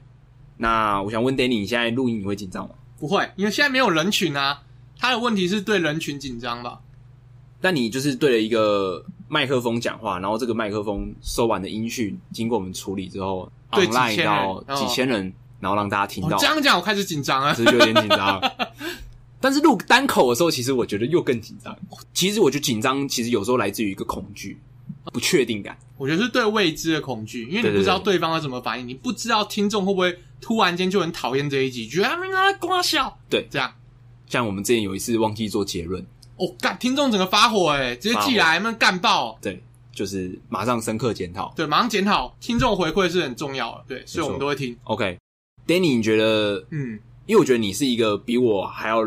Speaker 2: 那我想问 Danny，你现在录音你会紧张吗？
Speaker 3: 不会，因为现在没有人群啊。他的问题是对人群紧张吧？
Speaker 2: 但你就是对了一个麦克风讲话，然后这个麦克风收完的音讯经过我们处理之后
Speaker 3: 对
Speaker 2: ，online 到几千人，然后让大家听到。
Speaker 3: 哦、这样讲我开始紧张了，
Speaker 2: 是不是有点紧张？但是录单口的时候，其实我觉得又更紧张。其实我觉得紧张，其实有时候来自于一个恐惧。不确定感，
Speaker 3: 我觉得是对未知的恐惧，因为你不知道对方会怎么反应，你不知道听众会不会突然间就很讨厌这一集，觉得他们在光笑，
Speaker 2: 对，
Speaker 3: 这样。
Speaker 2: 像我们之前有一次忘记做结论，
Speaker 3: 哦，干，听众整个发火，哎直接寄来，他们干爆，
Speaker 2: 对，就是马上深刻检讨，
Speaker 3: 对，马上检讨，听众回馈是很重要的，对，所以我们都会听。
Speaker 2: OK，Danny，你觉得，嗯，因为我觉得你是一个比我还要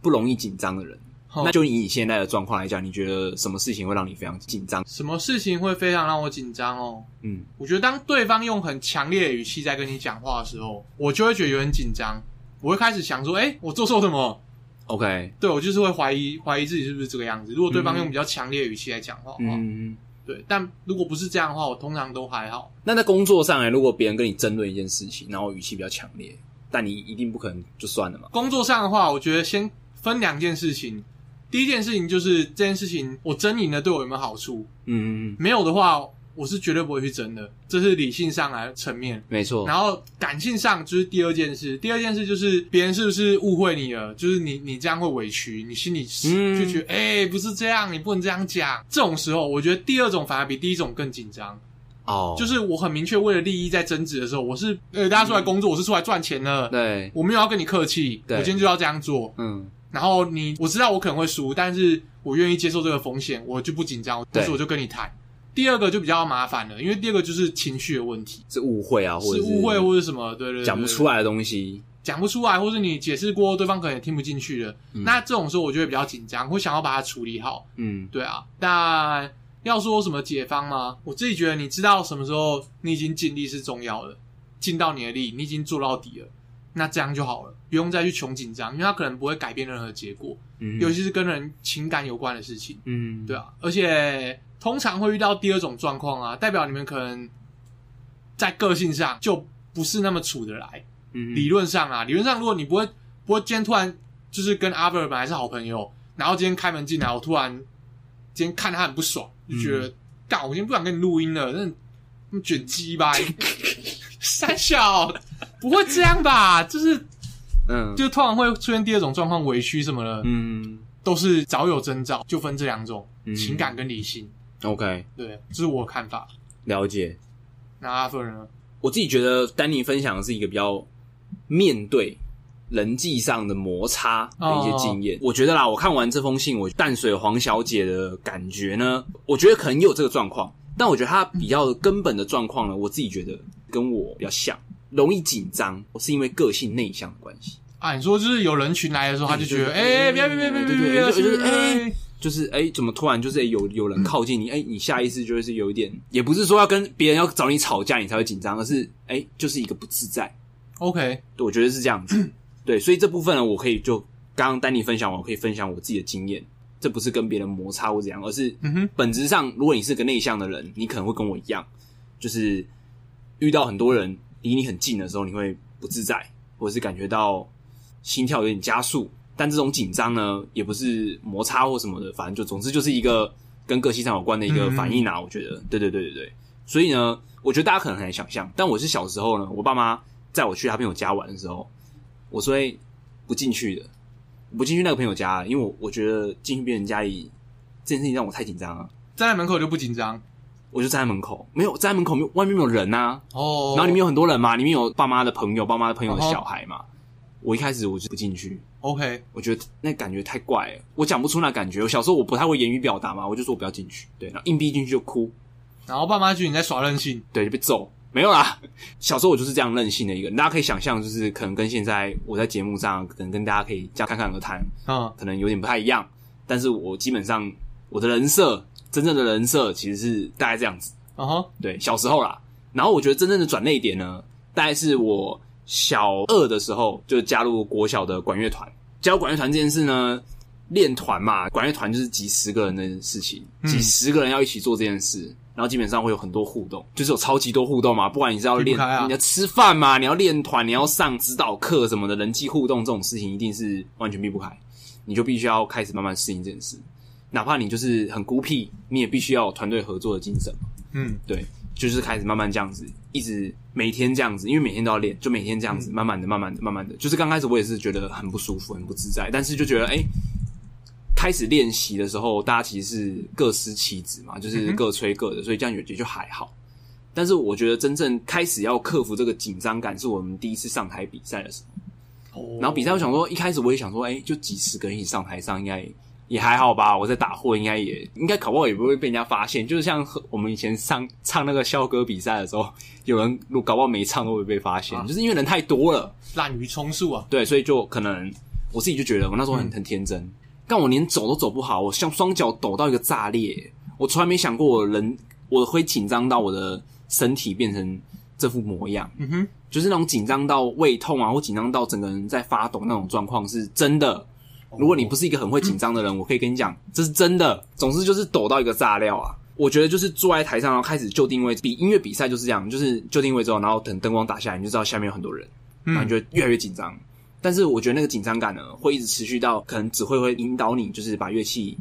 Speaker 2: 不容易紧张的人。那就以你现在的状况来讲，你觉得什么事情会让你非常紧张？
Speaker 3: 什么事情会非常让我紧张哦？嗯，我觉得当对方用很强烈的语气在跟你讲话的时候，我就会觉得有点紧张。我会开始想说，诶，我做错什么
Speaker 2: ？OK，
Speaker 3: 对，我就是会怀疑怀疑自己是不是这个样子。如果对方用比较强烈的语气来讲话的话，嗯，对。但如果不是这样的话，我通常都还好。
Speaker 2: 那在工作上呢？如果别人跟你争论一件事情，然后语气比较强烈，但你一定不可能就算了嘛？
Speaker 3: 工作上的话，我觉得先分两件事情。第一件事情就是这件事情，我争赢了对我有没有好处？嗯，没有的话，我是绝对不会去争的。这是理性上来的层面，
Speaker 2: 没错。
Speaker 3: 然后感性上就是第二件事，第二件事就是别人是不是误会你了？就是你你这样会委屈，你心里就觉得哎、嗯欸，不是这样，你不能这样讲。这种时候，我觉得第二种反而比第一种更紧张。哦，就是我很明确为了利益在争执的时候，我是呃大家出来工作，嗯、我是出来赚钱的，
Speaker 2: 对，
Speaker 3: 我没有要跟你客气，我今天就要这样做，嗯。然后你，我知道我可能会输，但是我愿意接受这个风险，我就不紧张，但是我就跟你谈。第二个就比较麻烦了，因为第二个就是情绪的问题，
Speaker 2: 是误会啊，或者是
Speaker 3: 误会或者什么，对对对，
Speaker 2: 讲不出来的东西，
Speaker 3: 讲不出来，或者你解释过，对方可能也听不进去了。嗯、那这种时候，我就会比较紧张，会想要把它处理好。嗯，对啊。但要说什么解方吗？我自己觉得，你知道什么时候你已经尽力是重要的，尽到你的力，你已经做到底了。那这样就好了，不用再去穷紧张，因为他可能不会改变任何结果，嗯，尤其是跟人情感有关的事情，嗯，对啊，而且通常会遇到第二种状况啊，代表你们可能在个性上就不是那么处得来，嗯，理论上啊，理论上如果你不会不会今天突然就是跟阿 ver 本来是好朋友，然后今天开门进来，我突然今天看他很不爽，就觉得，干，我今天不想跟你录音了，那那卷鸡巴。三小不会这样吧？就是，嗯，就突然会出现第二种状况，委屈什么的，嗯，都是早有征兆，就分这两种，嗯、情感跟理性。
Speaker 2: OK，
Speaker 3: 对，这是我的看法。
Speaker 2: 了解。
Speaker 3: 那阿芬呢？
Speaker 2: 我自己觉得丹尼分享的是一个比较面对人际上的摩擦的一些经验。Oh. 我觉得啦，我看完这封信，我淡水黄小姐的感觉呢，我觉得可能也有这个状况，但我觉得她比较根本的状况呢，我自己觉得跟我比较像，容易紧张，我是因为个性内向的关系。
Speaker 3: 啊，你说就是有人群来的时候，他就觉得，哎，别别别别别别，
Speaker 2: 就是哎，就是哎，怎么突然就是有有人靠近你，哎，你下意识就是有一点，也不是说要跟别人要找你吵架，你才会紧张，而是哎，就是一个不自在。
Speaker 3: OK，
Speaker 2: 对，我觉得是这样子。对，所以这部分呢，我可以就刚刚丹尼分享完，我可以分享我自己的经验，这不是跟别人摩擦或怎样，而是本质上，如果你是个内向的人，你可能会跟我一样，就是遇到很多人离你很近的时候，你会不自在，或者是感觉到。心跳有点加速，但这种紧张呢，也不是摩擦或什么的，反正就总之就是一个跟个性上有关的一个反应啊。我觉得，对对对对对。所以呢，我觉得大家可能很难想象，但我是小时候呢，我爸妈载我去他朋友家玩的时候，我是会不进去的，不进去那个朋友家，因为我我觉得进去别人家里这件事情让我太紧张了。
Speaker 3: 站在门口就不紧张，
Speaker 2: 我就站在门口，没有站在门口，外面没有人呐、啊。
Speaker 3: 哦，哦，
Speaker 2: 然后里面有很多人嘛，里面有爸妈的朋友，爸妈的朋友的小孩嘛。哦我一开始我就不进去
Speaker 3: ，OK，
Speaker 2: 我觉得那感觉太怪了，我讲不出那感觉。我小时候我不太会言语表达嘛，我就说我不要进去，对，然后硬逼进去就哭，
Speaker 3: 然后爸妈觉得你在耍任性，
Speaker 2: 对，就被揍，没有啦。小时候我就是这样任性的一个，大家可以想象，就是可能跟现在我在节目上，可能跟大家可以这样侃侃而谈，啊，可能有点不太一样，但是我基本上我的人设，真正的人设其实是大概这样子，啊哈，对，小时候啦，然后我觉得真正的转捩点呢，大概是我。小二的时候就加入国小的管乐团。加入管乐团这件事呢，练团嘛，管乐团就是几十个人的事情，嗯、几十个人要一起做这件事，然后基本上会有很多互动，就是有超级多互动嘛。不管你是要练，啊、你要吃饭嘛，你要练团，你要上指导课什么的，人际互动这种事情一定是完全避不开，你就必须要开始慢慢适应这件事。哪怕你就是很孤僻，你也必须要有团队合作的精神。嗯，对。就是开始慢慢这样子，一直每天这样子，因为每天都要练，就每天这样子，慢慢的、慢慢的、慢慢的。就是刚开始我也是觉得很不舒服、很不自在，但是就觉得，哎、欸，开始练习的时候，大家其实是各司其职嘛，就是各吹各的，所以这样也就还好。但是我觉得真正开始要克服这个紧张感，是我们第一次上台比赛的时候。然后比赛，我想说，一开始我也想说，哎、欸，就几十个人一起上台上，应该。也还好吧，我在打货，应该也应该考不好，也不会被人家发现。就是像我们以前上唱那个校歌比赛的时候，有人搞不好没唱都会被发现，啊、就是因为人太多了，
Speaker 3: 滥竽充数啊。
Speaker 2: 对，所以就可能我自己就觉得我那时候很、嗯、很天真，但我连走都走不好，我像双脚抖到一个炸裂，我从来没想过我人我会紧张到我的身体变成这副模样。嗯哼，就是那种紧张到胃痛啊，或紧张到整个人在发抖那种状况是真的。如果你不是一个很会紧张的人，我可以跟你讲，这是真的。总之就是抖到一个炸料啊！我觉得就是坐在台上，然后开始就定位，比音乐比赛就是这样，就是就定位之后，然后等灯光打下来，你就知道下面有很多人，然后你就越来越紧张。但是我觉得那个紧张感呢，会一直持续到可能只会会引导你，就是把乐器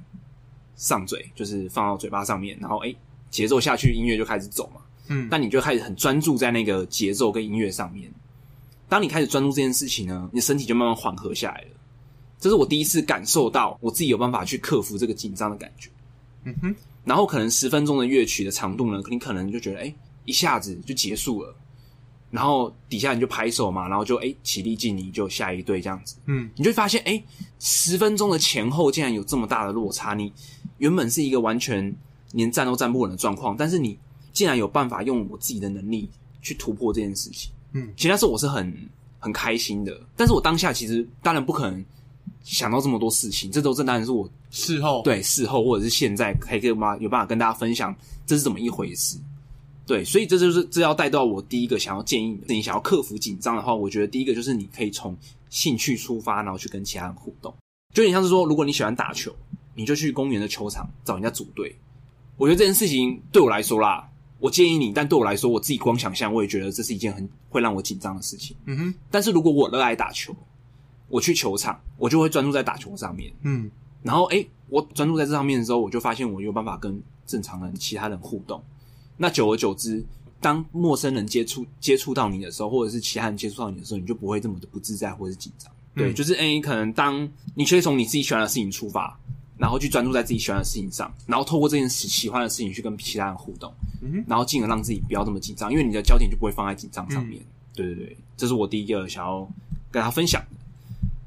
Speaker 2: 上嘴，就是放到嘴巴上面，然后哎，节奏下去，音乐就开始走嘛。嗯，但你就开始很专注在那个节奏跟音乐上面。当你开始专注这件事情呢，你的身体就慢慢缓和下来了。这是我第一次感受到我自己有办法去克服这个紧张的感觉。嗯哼，然后可能十分钟的乐曲的长度呢，你可能就觉得哎，一下子就结束了。然后底下你就拍手嘛，然后就哎起立敬礼，就下一队这样子。嗯，你就会发现哎，十分钟的前后竟然有这么大的落差。你原本是一个完全连站都站不稳的状况，但是你竟然有办法用我自己的能力去突破这件事情。嗯，其实那时候我是很很开心的，但是我当下其实当然不可能。想到这么多事情，这都正当然是我
Speaker 3: 事后
Speaker 2: 对事后或者是现在还可以有办法跟大家分享这是怎么一回事。对，所以这就是这要带到我第一个想要建议你，你想要克服紧张的话，我觉得第一个就是你可以从兴趣出发，然后去跟其他人互动。就有点像是说，如果你喜欢打球，你就去公园的球场找人家组队。我觉得这件事情对我来说啦，我建议你，但对我来说，我自己光想象我也觉得这是一件很会让我紧张的事情。嗯哼，但是如果我热爱打球。我去球场，我就会专注在打球上面。嗯，然后诶，我专注在这上面的时候，我就发现我有办法跟正常人、其他人互动。那久而久之，当陌生人接触接触到你的时候，或者是其他人接触到你的时候，你就不会这么的不自在或者是紧张。嗯、对，就是诶，可能当你可以从你自己喜欢的事情出发，然后去专注在自己喜欢的事情上，然后透过这件事喜欢的事情去跟其他人互动，嗯，然后进而让自己不要这么紧张，因为你的焦点就不会放在紧张上面。嗯、对对对，这是我第一个想要跟他分享的。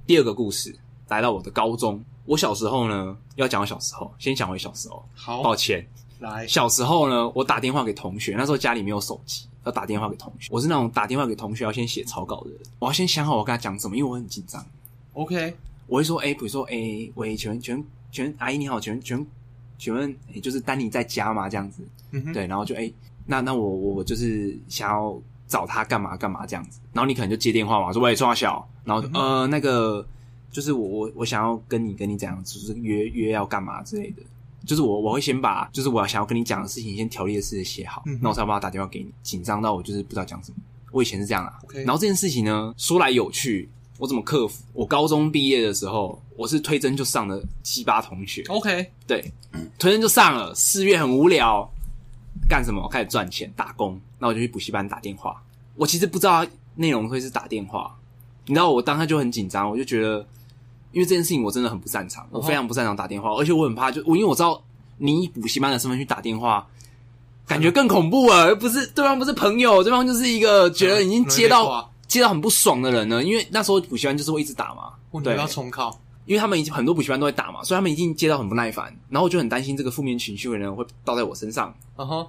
Speaker 2: 第二个故事来到我的高中。我小时候呢，要讲我小时候，先讲回小时候。
Speaker 3: 好，
Speaker 2: 抱歉。
Speaker 3: 来，
Speaker 2: 小时候呢，我打电话给同学，那时候家里没有手机，要打电话给同学。我是那种打电话给同学要先写草稿的人，我要先想好我跟他讲什么，因为我很紧张。
Speaker 3: OK，
Speaker 2: 我会说，哎、欸，比如说，哎、欸，喂，请问，请问，请问，阿姨你好，请问，请问，请问，哎、欸，就是丹尼在家吗？这样子，对，然后就，哎、欸，那那我我就是想要找他干嘛干嘛这样子，然后你可能就接电话嘛，说喂，钟小，然后、嗯、呃那个。就是我我我想要跟你跟你讲，就是约约要干嘛之类的。就是我我会先把就是我要想要跟你讲的事情先条列式的写好，那、嗯、我才把它打电话给你。紧张到我就是不知道讲什么。我以前是这样啊。Okay. 然后这件事情呢，说来有趣，我怎么克服？我高中毕业的时候，我是推甄就上了七八同学。OK，对，推甄就上了。四月很无聊，干什么？我开始赚钱打工。那我就去补习班打电话。我其实不知道内容会是打电话，你知道我当时就很紧张，我就觉得。因为这件事情我真的很不擅长，我非常不擅长打电话，而且我很怕，就我因为我知道你以补习班的身份去打电话，感觉更恐怖了。不是对方不是朋友，对方就是一个觉得已经接到接到很不爽的人了。因为那时候补习班就是会一直打嘛，对，要重考，因为他们已经很多补习班都会打嘛，所以他们已经接到很不耐烦，然后我就很担心这个负面情绪的人会倒在我身上。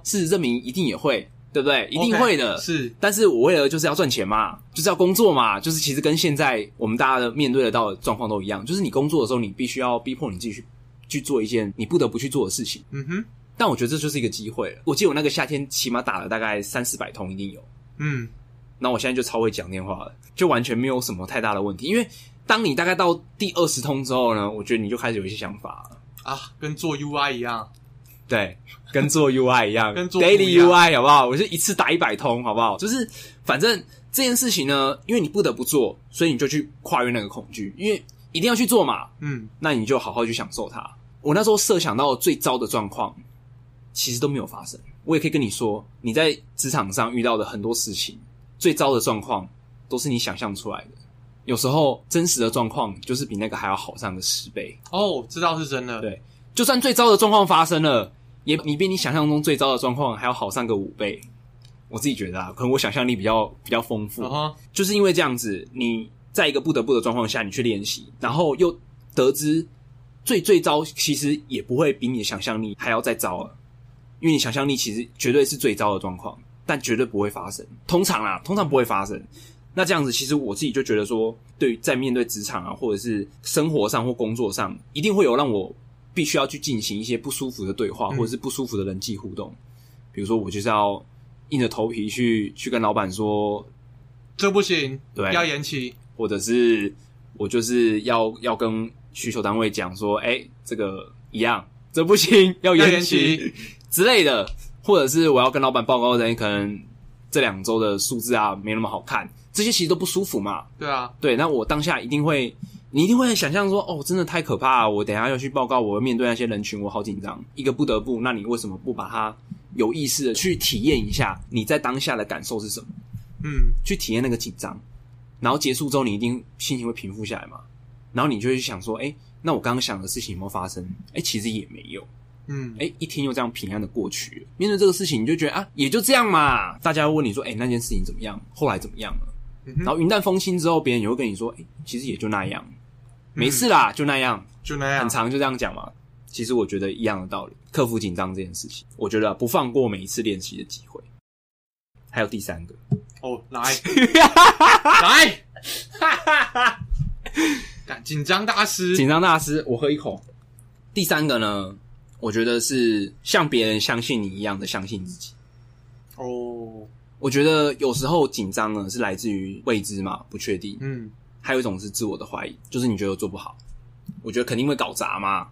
Speaker 2: 事实证明一定也会。对不对？一定会的。Okay, 是，但是我为了就是要赚钱嘛，就是要工作嘛，就是其实跟现在我们大家的面对得到的状况都一样，就是你工作的时候，你必须要逼迫你自己去去做一件你不得不去做的事情。嗯哼。但我觉得这就是一个机会了。我记得我那个夏天起码打了大概三四百通，一定有。嗯。那我现在就超会讲电话了，就完全没有什么太大的问题。因为当你大概到第二十通之后呢，我觉得你就开始有一些想法了啊，跟做 UI 一样。对，跟做 UI 一样，跟做 Daily UI 好不好？我就一次打一百通，好不好？就是反正这件事情呢，因为你不得不做，所以你就去跨越那个恐惧，因为一定要去做嘛。嗯，那你就好好去享受它。我那时候设想到最糟的状况，其实都没有发生。我也可以跟你说，你在职场上遇到的很多事情，最糟的状况都是你想象出来的。有时候真实的状况就是比那个还要好上个十倍。哦，知道是真的。对，就算最糟的状况发生了。也你比你想象中最糟的状况还要好上个五倍，我自己觉得啊，可能我想象力比较比较丰富，uh-huh. 就是因为这样子，你在一个不得不的状况下，你去练习，然后又得知最最糟，其实也不会比你的想象力还要再糟了，因为你想象力其实绝对是最糟的状况，但绝对不会发生，通常啊，通常不会发生。那这样子，其实我自己就觉得说，对于在面对职场啊，或者是生活上或工作上，一定会有让我。必须要去进行一些不舒服的对话，或者是不舒服的人际互动。嗯、比如说，我就是要硬着头皮去去跟老板说这不行，对，要延期，或者是我就是要要跟需求单位讲说，哎、欸，这个一样，这不行，要延期，要延期之类的，或者是我要跟老板报告人可能这两周的数字啊没那么好看，这些其实都不舒服嘛。对啊，对，那我当下一定会。你一定会想象说，哦，真的太可怕了！我等一下要去报告，我要面对那些人群，我好紧张。一个不得不，那你为什么不把它有意识的去体验一下？你在当下的感受是什么？嗯，去体验那个紧张，然后结束之后，你一定心情会平复下来嘛。然后你就会去想说，哎，那我刚刚想的事情有没有发生？哎，其实也没有。嗯，哎，一天又这样平安的过去了。面对这个事情，你就觉得啊，也就这样嘛。大家会问你说，哎，那件事情怎么样？后来怎么样了？嗯、然后云淡风轻之后，别人也会跟你说，诶，其实也就那样。没事啦，就那样，就那样，很长就这样讲嘛。其实我觉得一样的道理，克服紧张这件事情，我觉得不放过每一次练习的机会。还有第三个哦，来 来，紧张大师，紧张大师，我喝一口。第三个呢，我觉得是像别人相信你一样的相信自己。哦，我觉得有时候紧张呢是来自于未知嘛，不确定。嗯。还有一种是自我的怀疑，就是你觉得我做不好，我觉得肯定会搞砸嘛，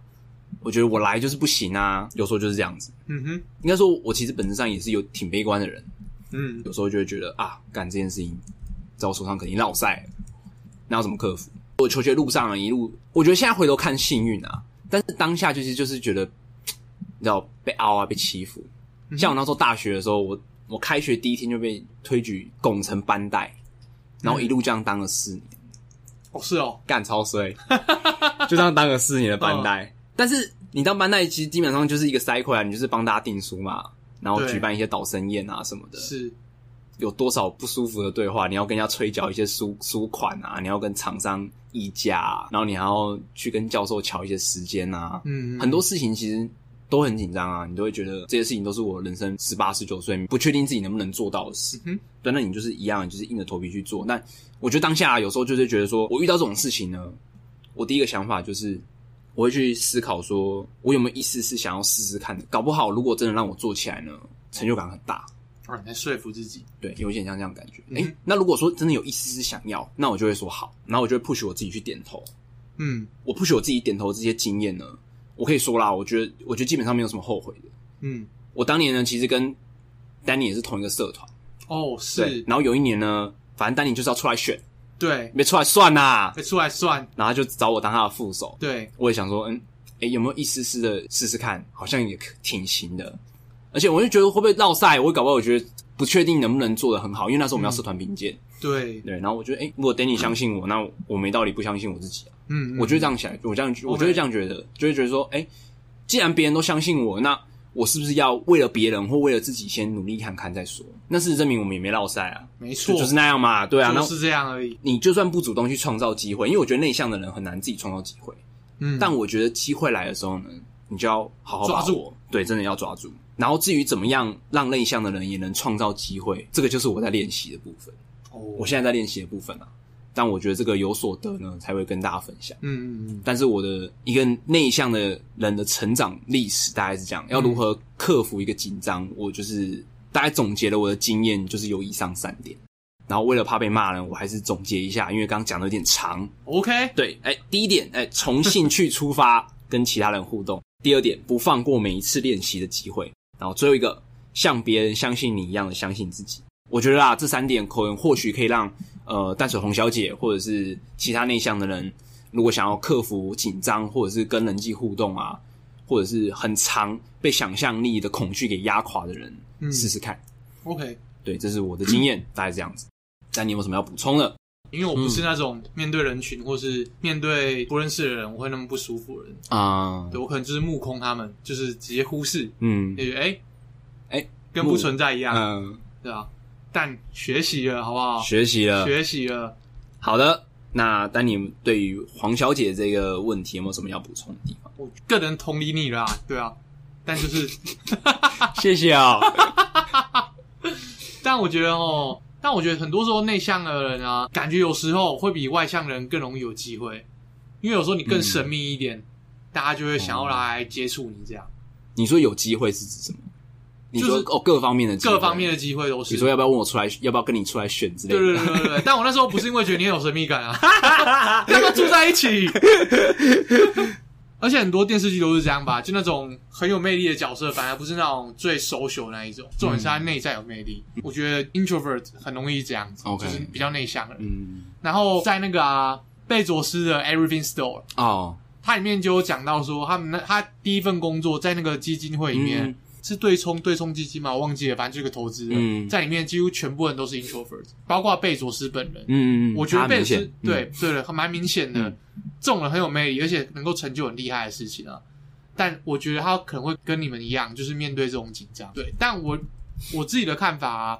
Speaker 2: 我觉得我来就是不行啊，有时候就是这样子。嗯哼，应该说，我其实本质上也是有挺悲观的人。嗯，有时候就会觉得啊，干这件事情在我手上肯定落赛，那要怎么克服？我求学路上一路，我觉得现在回头看幸运啊，但是当下就是就是觉得，你知道被凹啊，被欺负。像我那时候大学的时候，我我开学第一天就被推举拱成班代，然后一路这样当了四年。哦，是哦，干超衰，就这样当了四年的班代。哦。但是你当班代，其实基本上就是一个 cycle 啊，你就是帮大家订书嘛，然后举办一些导生宴啊什么的。是，有多少不舒服的对话，你要跟人家催缴一些书书款啊，你要跟厂商议价啊，然后你还要去跟教授瞧一些时间啊，
Speaker 3: 嗯，
Speaker 2: 很多事情其实都很紧张啊，你都会觉得这些事情都是我人生十八十九岁不确定自己能不能做到的事，
Speaker 3: 嗯，
Speaker 2: 对，那你就是一样，就是硬着头皮去做。那我觉得当下有时候就是觉得说，我遇到这种事情呢，我第一个想法就是。我会去思考，说我有没有一丝丝想要试试看的？搞不好，如果真的让我做起来呢，成就感很大。
Speaker 3: 啊，你在说服自己，
Speaker 2: 对，有一点像这样感觉。诶、
Speaker 3: 嗯
Speaker 2: 欸，那如果说真的有一丝丝想要，那我就会说好，然后我就会 push 我自己去点头。
Speaker 3: 嗯，
Speaker 2: 我 push 我自己点头这些经验呢，我可以说啦，我觉得，我觉得基本上没有什么后悔的。
Speaker 3: 嗯，
Speaker 2: 我当年呢，其实跟丹尼也是同一个社团。
Speaker 3: 哦，是。
Speaker 2: 然后有一年呢，反正丹尼就是要出来选。
Speaker 3: 对，
Speaker 2: 没出来算呐，
Speaker 3: 没出来算，
Speaker 2: 然后就找我当他的副手。
Speaker 3: 对，
Speaker 2: 我也想说，嗯，诶，有没有一丝丝的试试看？好像也挺行的。而且我就觉得会不会绕赛？我搞不好我觉得不确定能不能做得很好，因为那时候我们要社团评鉴。
Speaker 3: 对
Speaker 2: 对，然后我觉得，诶，如果 Danny 相信我，嗯、那我没道理不相信我自己啊。
Speaker 3: 嗯，
Speaker 2: 我就这样想，我这样我就会这样觉得，就会觉得说，诶，既然别人都相信我，那我是不是要为了别人或为了自己先努力看看再说？那事实证明我们也没落赛啊，
Speaker 3: 没错就，
Speaker 2: 就是那样嘛，对啊，
Speaker 3: 就是这样而已。
Speaker 2: 你就算不主动去创造机会，因为我觉得内向的人很难自己创造机会。
Speaker 3: 嗯，
Speaker 2: 但我觉得机会来的时候呢，你就要好好
Speaker 3: 抓住，
Speaker 2: 对，真的要抓住。然后至于怎么样让内向的人也能创造机会，这个就是我在练习的部分。
Speaker 3: 哦，
Speaker 2: 我现在在练习的部分啊。但我觉得这个有所得呢，才会跟大家分享。
Speaker 3: 嗯嗯嗯。
Speaker 2: 但是我的一个内向的人的成长历史大概是这样：要如何克服一个紧张，我就是大概总结了我的经验，就是有以上三点。然后为了怕被骂呢，我还是总结一下，因为刚刚讲的有点长。
Speaker 3: OK，
Speaker 2: 对，哎，第一点，哎，从兴趣出发，跟其他人互动；第二点，不放过每一次练习的机会；然后最后一个，像别人相信你一样的相信自己。我觉得啊，这三点可能或许可以让。呃，淡水红小姐或者是其他内向的人，如果想要克服紧张，或者是跟人际互动啊，或者是很长被想象力的恐惧给压垮的人，嗯，试试看。
Speaker 3: OK，
Speaker 2: 对，这是我的经验，大概这样子。但你有什么要补充的？
Speaker 3: 因为我不是那种面对人群、嗯、或是面对不认识的人我会那么不舒服的人啊、嗯。对，我可能就是目空他们，就是直接忽视。嗯，诶诶诶跟不存在一样。嗯，对啊。但学习了，好不好？
Speaker 2: 学习了，
Speaker 3: 学习了。好
Speaker 2: 的，那丹尼对于黄小姐这个问题有没有什么要补充的地方？
Speaker 3: 我个人同理你啦啊，对啊。但就是，
Speaker 2: 谢谢啊、哦。
Speaker 3: 但我觉得哦，但我觉得很多时候内向的人啊，感觉有时候会比外向的人更容易有机会，因为有时候你更神秘一点，嗯、大家就会想要来接触你这样。
Speaker 2: 你说有机会是指什么？你说、就是、哦，各方面的
Speaker 3: 各方面的机会都是。
Speaker 2: 你说要不要问我出来？要不要跟你出来选之类的？
Speaker 3: 对对对对对。但我那时候不是因为觉得你很有神秘感啊，要不要住在一起？而且很多电视剧都是这样吧，就那种很有魅力的角色，反而不是那种最 social 那一种。重点是他内在有魅力。嗯、我觉得 introvert 很容易这样子就是比较内向的人。嗯。然后在那个啊，贝佐斯的 Everything Store 哦，它里面就有讲到说，他们那他第一份工作在那个基金会里面。嗯是对冲对冲基金嘛？我忘记了，反正就是个投资人、嗯，在里面几乎全部人都是 introvert，包括贝佐斯本人。嗯嗯，我觉得贝佐斯对、嗯、对了，蛮明显的，这种人很有魅力，而且能够成就很厉害的事情啊。但我觉得他可能会跟你们一样，就是面对这种紧张。对，但我我自己的看法啊，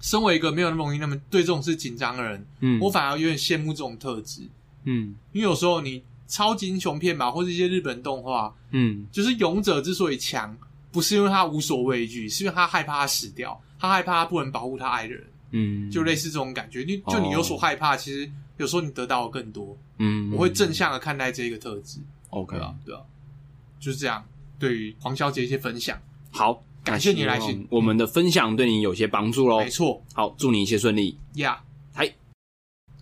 Speaker 3: 身为一个没有那么容易那么对这种事紧张的人，嗯，我反而有点羡慕这种特质。嗯，因为有时候你超级英雄片吧，或者一些日本动画，嗯，就是勇者之所以强。不是因为他无所畏惧，是因为他害怕他死掉，他害怕他不能保护他爱的人，嗯，就类似这种感觉。你就你有所害怕，哦，其实有时候你得到的更多，嗯，我会正向的看待这一个特质，OK，啊，对啊，就是这样。对于黄小姐一些分享，
Speaker 2: 好，
Speaker 3: 感谢你来信，
Speaker 2: 我们的分享对你有些帮助喽，
Speaker 3: 没错，
Speaker 2: 好，祝你一切顺利
Speaker 3: ，Yeah，，
Speaker 2: 嗨，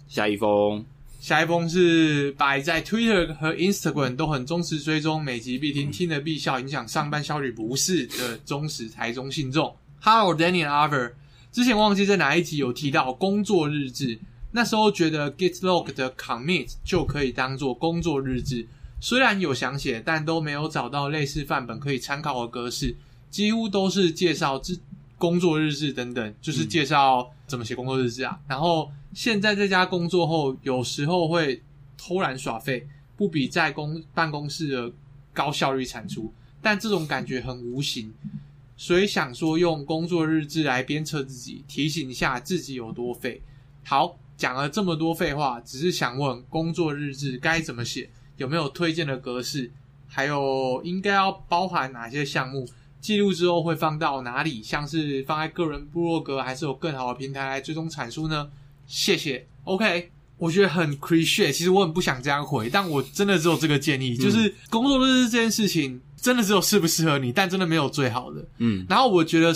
Speaker 2: 下一封。
Speaker 3: 下一封是摆在 Twitter 和 Instagram 都很忠实追踪，每集必听，听了必笑，影响上班效率不是的忠实台中信众。Hello Danny and Arthur，之前忘记在哪一集有提到工作日志，那时候觉得 Gitlog 的 Commit 就可以当做工作日志，虽然有想写，但都没有找到类似范本可以参考的格式，几乎都是介绍之工作日志等等，就是介绍怎么写工作日志啊，然后。现在在家工作后，有时候会偷懒耍废，不比在公办公室的高效率产出，但这种感觉很无形。所以想说用工作日志来鞭策自己，提醒一下自己有多废。好，讲了这么多废话，只是想问工作日志该怎么写，有没有推荐的格式，还有应该要包含哪些项目？记录之后会放到哪里？像是放在个人部落格，还是有更好的平台来追踪产出呢？谢谢。OK。我觉得很 cliche，其实我很不想这样回，但我真的只有这个建议，嗯、就是工作日志这件事情，真的只有适不适合你，但真的没有最好的。嗯，然后我觉得，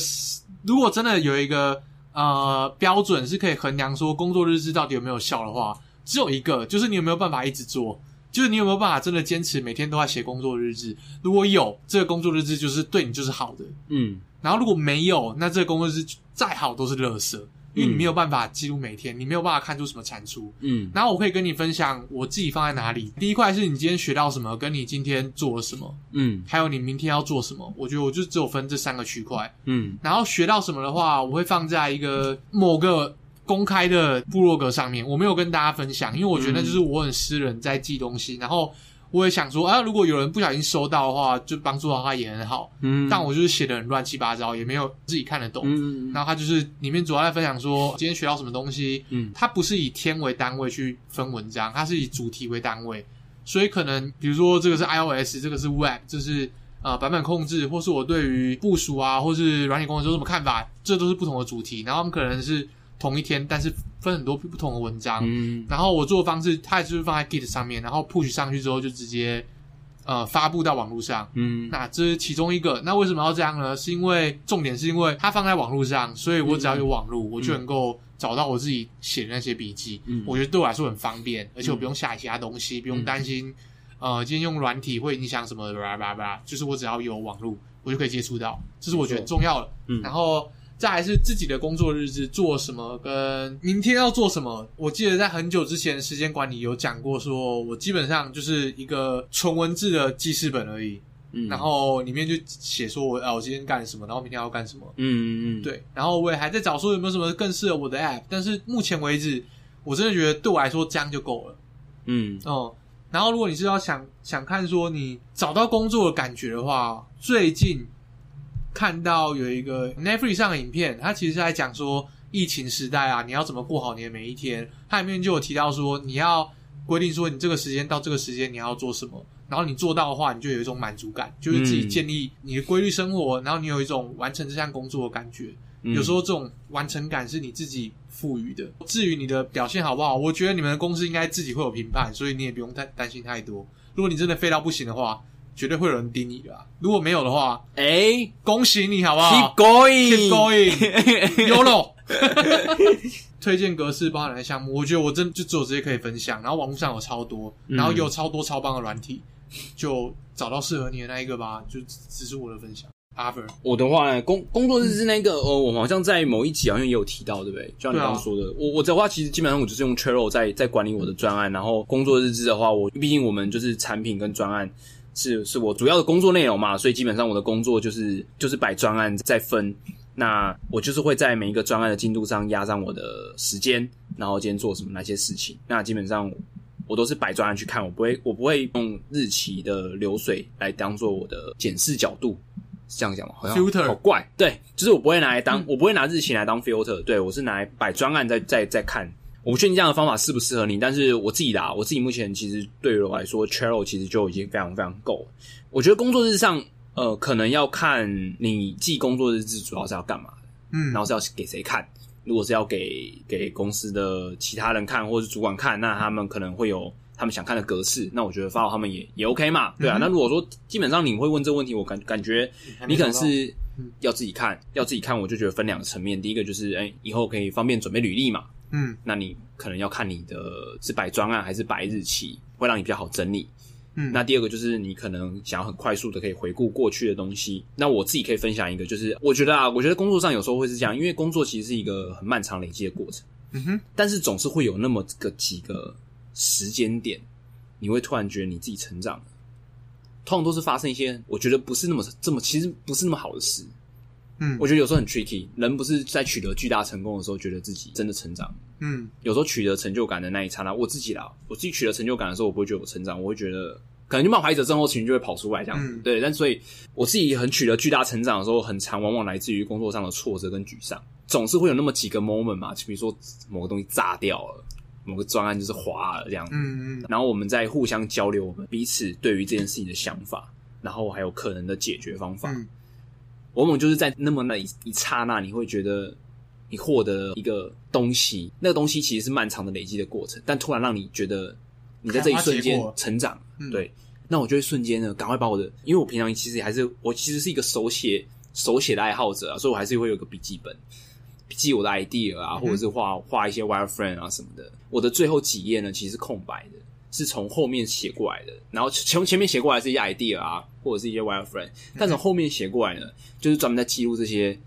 Speaker 3: 如果真的有一个呃标准是可以衡量说工作日志到底有没有效的话，只有一个，就是你有没有办法一直做，就是你有没有办法真的坚持每天都在写工作日志。如果有这个工作日志，就是对你就是好的。嗯，然后如果没有，那这个工作日志再好都是垃圾。因为你没有办法记录每天，你没有办法看出什么产出。嗯，然后我可以跟你分享我自己放在哪里。第一块是你今天学到什么，跟你今天做了什么。嗯，还有你明天要做什么。我觉得我就只有分这三个区块。嗯，然后学到什么的话，我会放在一个某个公开的部落格上面，我没有跟大家分享，因为我觉得那就是我很私人在记东西，然后。我也想说，啊，如果有人不小心收到的话，就帮助到他也很好。嗯，但我就是写的很乱七八糟，也没有自己看得懂。嗯，然后他就是里面主要在分享说今天学到什么东西。嗯，他不是以天为单位去分文章，他是以主题为单位。所以可能比如说这个是 iOS，这个是 Web，这是呃版本控制，或是我对于部署啊，或是软体工程有什么看法，这都是不同的主题。然后他们可能是。同一天，但是分很多不同的文章。嗯，然后我做的方式，它也就是放在 Git 上面，然后 push 上去之后就直接呃发布到网络上。嗯，那这是其中一个。那为什么要这样呢？是因为重点是因为它放在网络上，所以我只要有网络，嗯、我就能够找到我自己写的那些笔记。嗯，我觉得对我来说很方便，而且我不用下其他东西，嗯、不用担心呃今天用软体会影响什么吧吧吧。就是我只要有网络，我就可以接触到，这是我觉得很重要的。嗯，然后。再来是自己的工作日志做什么，跟明天要做什么。我记得在很久之前时间管理有讲过，说我基本上就是一个纯文字的记事本而已。嗯，然后里面就写说我啊，我今天干什么，然后明天要干什么。嗯嗯嗯，对。然后我也还在找说有没有什么更适合我的 app，但是目前为止，我真的觉得对我来说这样就够了。嗯哦、嗯。然后如果你是要想想看说你找到工作的感觉的话，最近。看到有一个 Netflix 上的影片，它其实是在讲说疫情时代啊，你要怎么过好你的每一天。它里面就有提到说，你要规定说你这个时间到这个时间你要做什么，然后你做到的话，你就有一种满足感，就是自己建立你的规律生活，然后你有一种完成这项工作的感觉。有时候这种完成感是你自己赋予的。至于你的表现好不好，我觉得你们的公司应该自己会有评判，所以你也不用太担心太多。如果你真的废到不行的话，绝对会有人盯你的，如果没有的话，哎、欸，恭喜你，好不好
Speaker 2: ？Keep going，Keep
Speaker 3: going，YOLO。推荐格式包含哪些项目？我觉得我真的就只有这些可以分享。然后网络上有超多，然后有超多超棒的软体，嗯、就找到适合你的那一个吧。就只是我的分享。Arthur，
Speaker 2: 我的话呢，工工作日志那个，呃、嗯，我好像在某一集好像也有提到，对不对？就像你刚刚说的，啊、我我的话其实基本上我就是用 Trello 在在管理我的专案。然后工作日志的话，我毕竟我们就是产品跟专案。是是我主要的工作内容嘛，所以基本上我的工作就是就是摆专案再分，那我就是会在每一个专案的进度上压上我的时间，然后今天做什么那些事情，那基本上我都是摆专案去看，我不会我不会用日期的流水来当做我的检视角度，是这样讲吗？好像
Speaker 3: filter
Speaker 2: 好怪，对，就是我不会拿来当，嗯、我不会拿日期来当 filter，对，我是拿来摆专案在在在看。我不确定这样的方法适不适合你，但是我自己啦，我自己目前其实对于我来说，Trello 其实就已经非常非常够了。我觉得工作日上，呃，可能要看你记工作日志主要是要干嘛的，嗯，然后是要给谁看。如果是要给给公司的其他人看，或是主管看，那他们可能会有他们想看的格式。那我觉得发到他们也也 OK 嘛，对啊。嗯、那如果说基本上你会问这个问题，我感感觉你可能是要自己看，要自己看，我就觉得分两个层面。第一个就是，哎、欸，以后可以方便准备履历嘛。嗯，那你可能要看你的是摆专案还是摆日期，会让你比较好整理。嗯，那第二个就是你可能想要很快速的可以回顾过去的东西。那我自己可以分享一个，就是我觉得啊，我觉得工作上有时候会是这样，因为工作其实是一个很漫长累积的过程。嗯哼，但是总是会有那么个几个时间点，你会突然觉得你自己成长了。通常都是发生一些我觉得不是那么这么其实不是那么好的事。嗯，我觉得有时候很 tricky，人不是在取得巨大成功的时候，觉得自己真的成长。嗯，有时候取得成就感的那一刹那，我自己啦，我自己取得成就感的时候，我不会觉得我成长，我会觉得可能就冒牌者症候群就会跑出来这样子。
Speaker 3: 嗯、
Speaker 2: 对，但所以我自己很取得巨大成长的时候，很常往往来自于工作上的挫折跟沮丧，总是会有那么几个 moment 嘛，就比如说某个东西炸掉了，某个专案就是滑了这样子。
Speaker 3: 嗯嗯。
Speaker 2: 然后我们再互相交流我们彼此对于这件事情的想法，然后还有可能的解决方法。
Speaker 3: 嗯。
Speaker 2: 往往就是在那么那一一刹那，你会觉得。你获得了一个东西，那个东西其实是漫长的累积的过程，但突然让你觉得你在这一瞬间成长，对，那我就会瞬间呢，赶快把我的，因为我平常其实还是我其实是一个手写手写的爱好者啊，所以我还是会有个笔记本记我的 idea 啊，或者是画画一些 wireframe 啊什么的。我的最后几页呢，其实是空白的，是从后面写过来的，然后从前面写过来是一些 idea 啊，或者是一些 wireframe，但从后面写过来呢，就是专门在记录这些。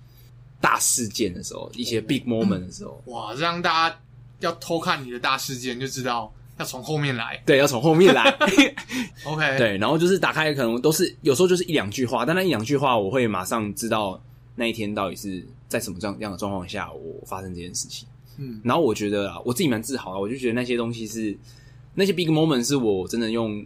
Speaker 2: 大事件的时候，一些 big moment 的时候，
Speaker 3: 哇，这样大家要偷看你的大事件，就知道要从后面来。
Speaker 2: 对，要从后面来。
Speaker 3: OK，
Speaker 2: 对，然后就是打开，可能都是有时候就是一两句话，但那一两句话，我会马上知道那一天到底是在什么这样这样的状况下，我发生这件事情。嗯，然后我觉得啊，我自己蛮自豪的，我就觉得那些东西是那些 big moment 是我真的用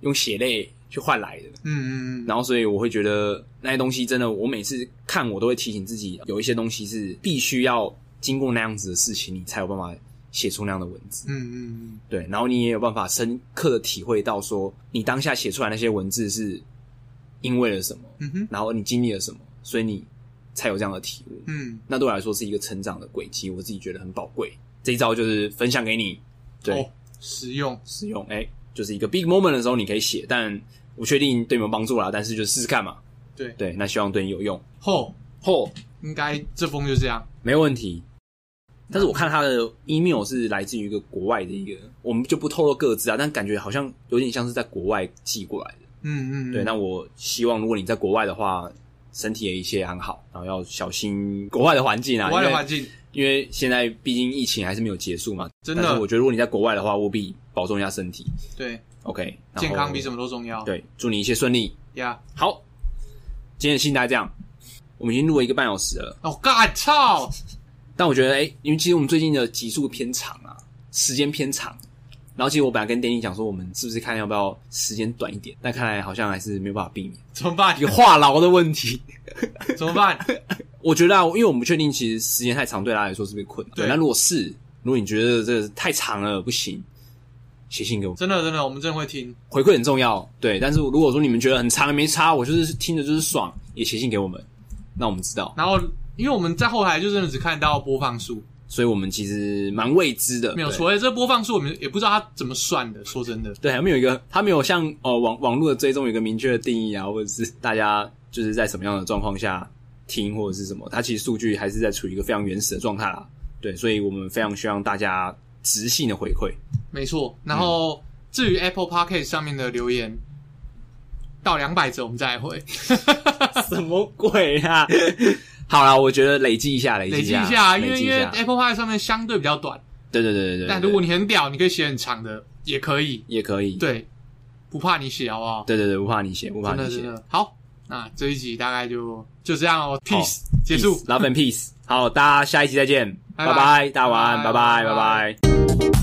Speaker 2: 用血泪。去换来的，嗯嗯嗯，然后所以我会觉得那些东西真的，我每次看我都会提醒自己，有一些东西是必须要经过那样子的事情，你才有办法写出那样的文字，嗯嗯嗯，对，然后你也有办法深刻的体会到说，你当下写出来那些文字是因为了什么，嗯哼，然后你经历了什么，所以你才有这样的体悟，嗯，那对我来说是一个成长的轨迹，我自己觉得很宝贵。这一招就是分享给你，对，
Speaker 3: 哦、实用
Speaker 2: 实用，哎，就是一个 big moment 的时候你可以写，但。不确定对你们帮助啦，但是就试试看嘛。
Speaker 3: 对
Speaker 2: 对，那希望对你有用。
Speaker 3: 嚯嚯，应该这封就这样，
Speaker 2: 没问题。但是我看他的 email 是来自于一个国外的一个，我们就不透露各自啊，但感觉好像有点像是在国外寄过来的。嗯嗯，对。那我希望如果你在国外的话，身体也一切安好，然后要小心国外的环境啊。
Speaker 3: 国外的环境，
Speaker 2: 因为现在毕竟疫情还是没有结束嘛。
Speaker 3: 真的，
Speaker 2: 我觉得如果你在国外的话，务必保重一下身体。
Speaker 3: 对。
Speaker 2: OK，
Speaker 3: 健康比什么都重要。
Speaker 2: 对，祝你一切顺利。
Speaker 3: 呀，Yeah.
Speaker 2: 好，今天的信大概这样，我们已经录了一个半小时了。
Speaker 3: 哦，God，操！
Speaker 2: 但我觉得，哎、欸，因为其实我们最近的集数偏长啊，时间偏长。然后，其实我本来跟 Danny 讲说，我们是不是看要不要时间短一点？但看来好像还是没有办法避免。
Speaker 3: 怎么办？
Speaker 2: 一个话痨的问题。
Speaker 3: 怎么办？
Speaker 2: 我觉得啊，因为我们不确定，其实时间太长对大家来说是不是困难？对。那如果是，如果你觉得这个太长了，不行。写信给我，
Speaker 3: 真的真的，我们真的会听，
Speaker 2: 回馈很重要，对。但是如果说你们觉得很长没差，我就是听着就是爽，也写信给我们，那我们知道。
Speaker 3: 然后，因为我们在后台就真的只看到播放数，
Speaker 2: 所以我们其实蛮未知的。
Speaker 3: 没有错，这播放数我们也不知道它怎么算的。说真的，
Speaker 2: 对，还没有一个，它没有像哦网网络的追踪有一个明确的定义啊，或者是大家就是在什么样的状况下听或者是什么，它其实数据还是在处于一个非常原始的状态啦。对，所以我们非常希望大家。直性的回馈，
Speaker 3: 没错。然后至于 Apple Podcast 上面的留言，嗯、到两百则我们再来回。
Speaker 2: 什么鬼啊？好啦，我觉得累积一下，累积一下，
Speaker 3: 累积一下，因为因为 Apple Podcast 上面相对比较短。
Speaker 2: 对对对对对。
Speaker 3: 但如果你很屌，你可以写很长的，也可以，
Speaker 2: 也可以。
Speaker 3: 对，不怕你写，好不好？
Speaker 2: 对对对，不怕你写，不怕你写。
Speaker 3: 好，那这一集大概就就这样哦。Peace，结束。
Speaker 2: Love and peace。好，大家下一集再见。拜拜，大家晚安，拜拜，拜拜。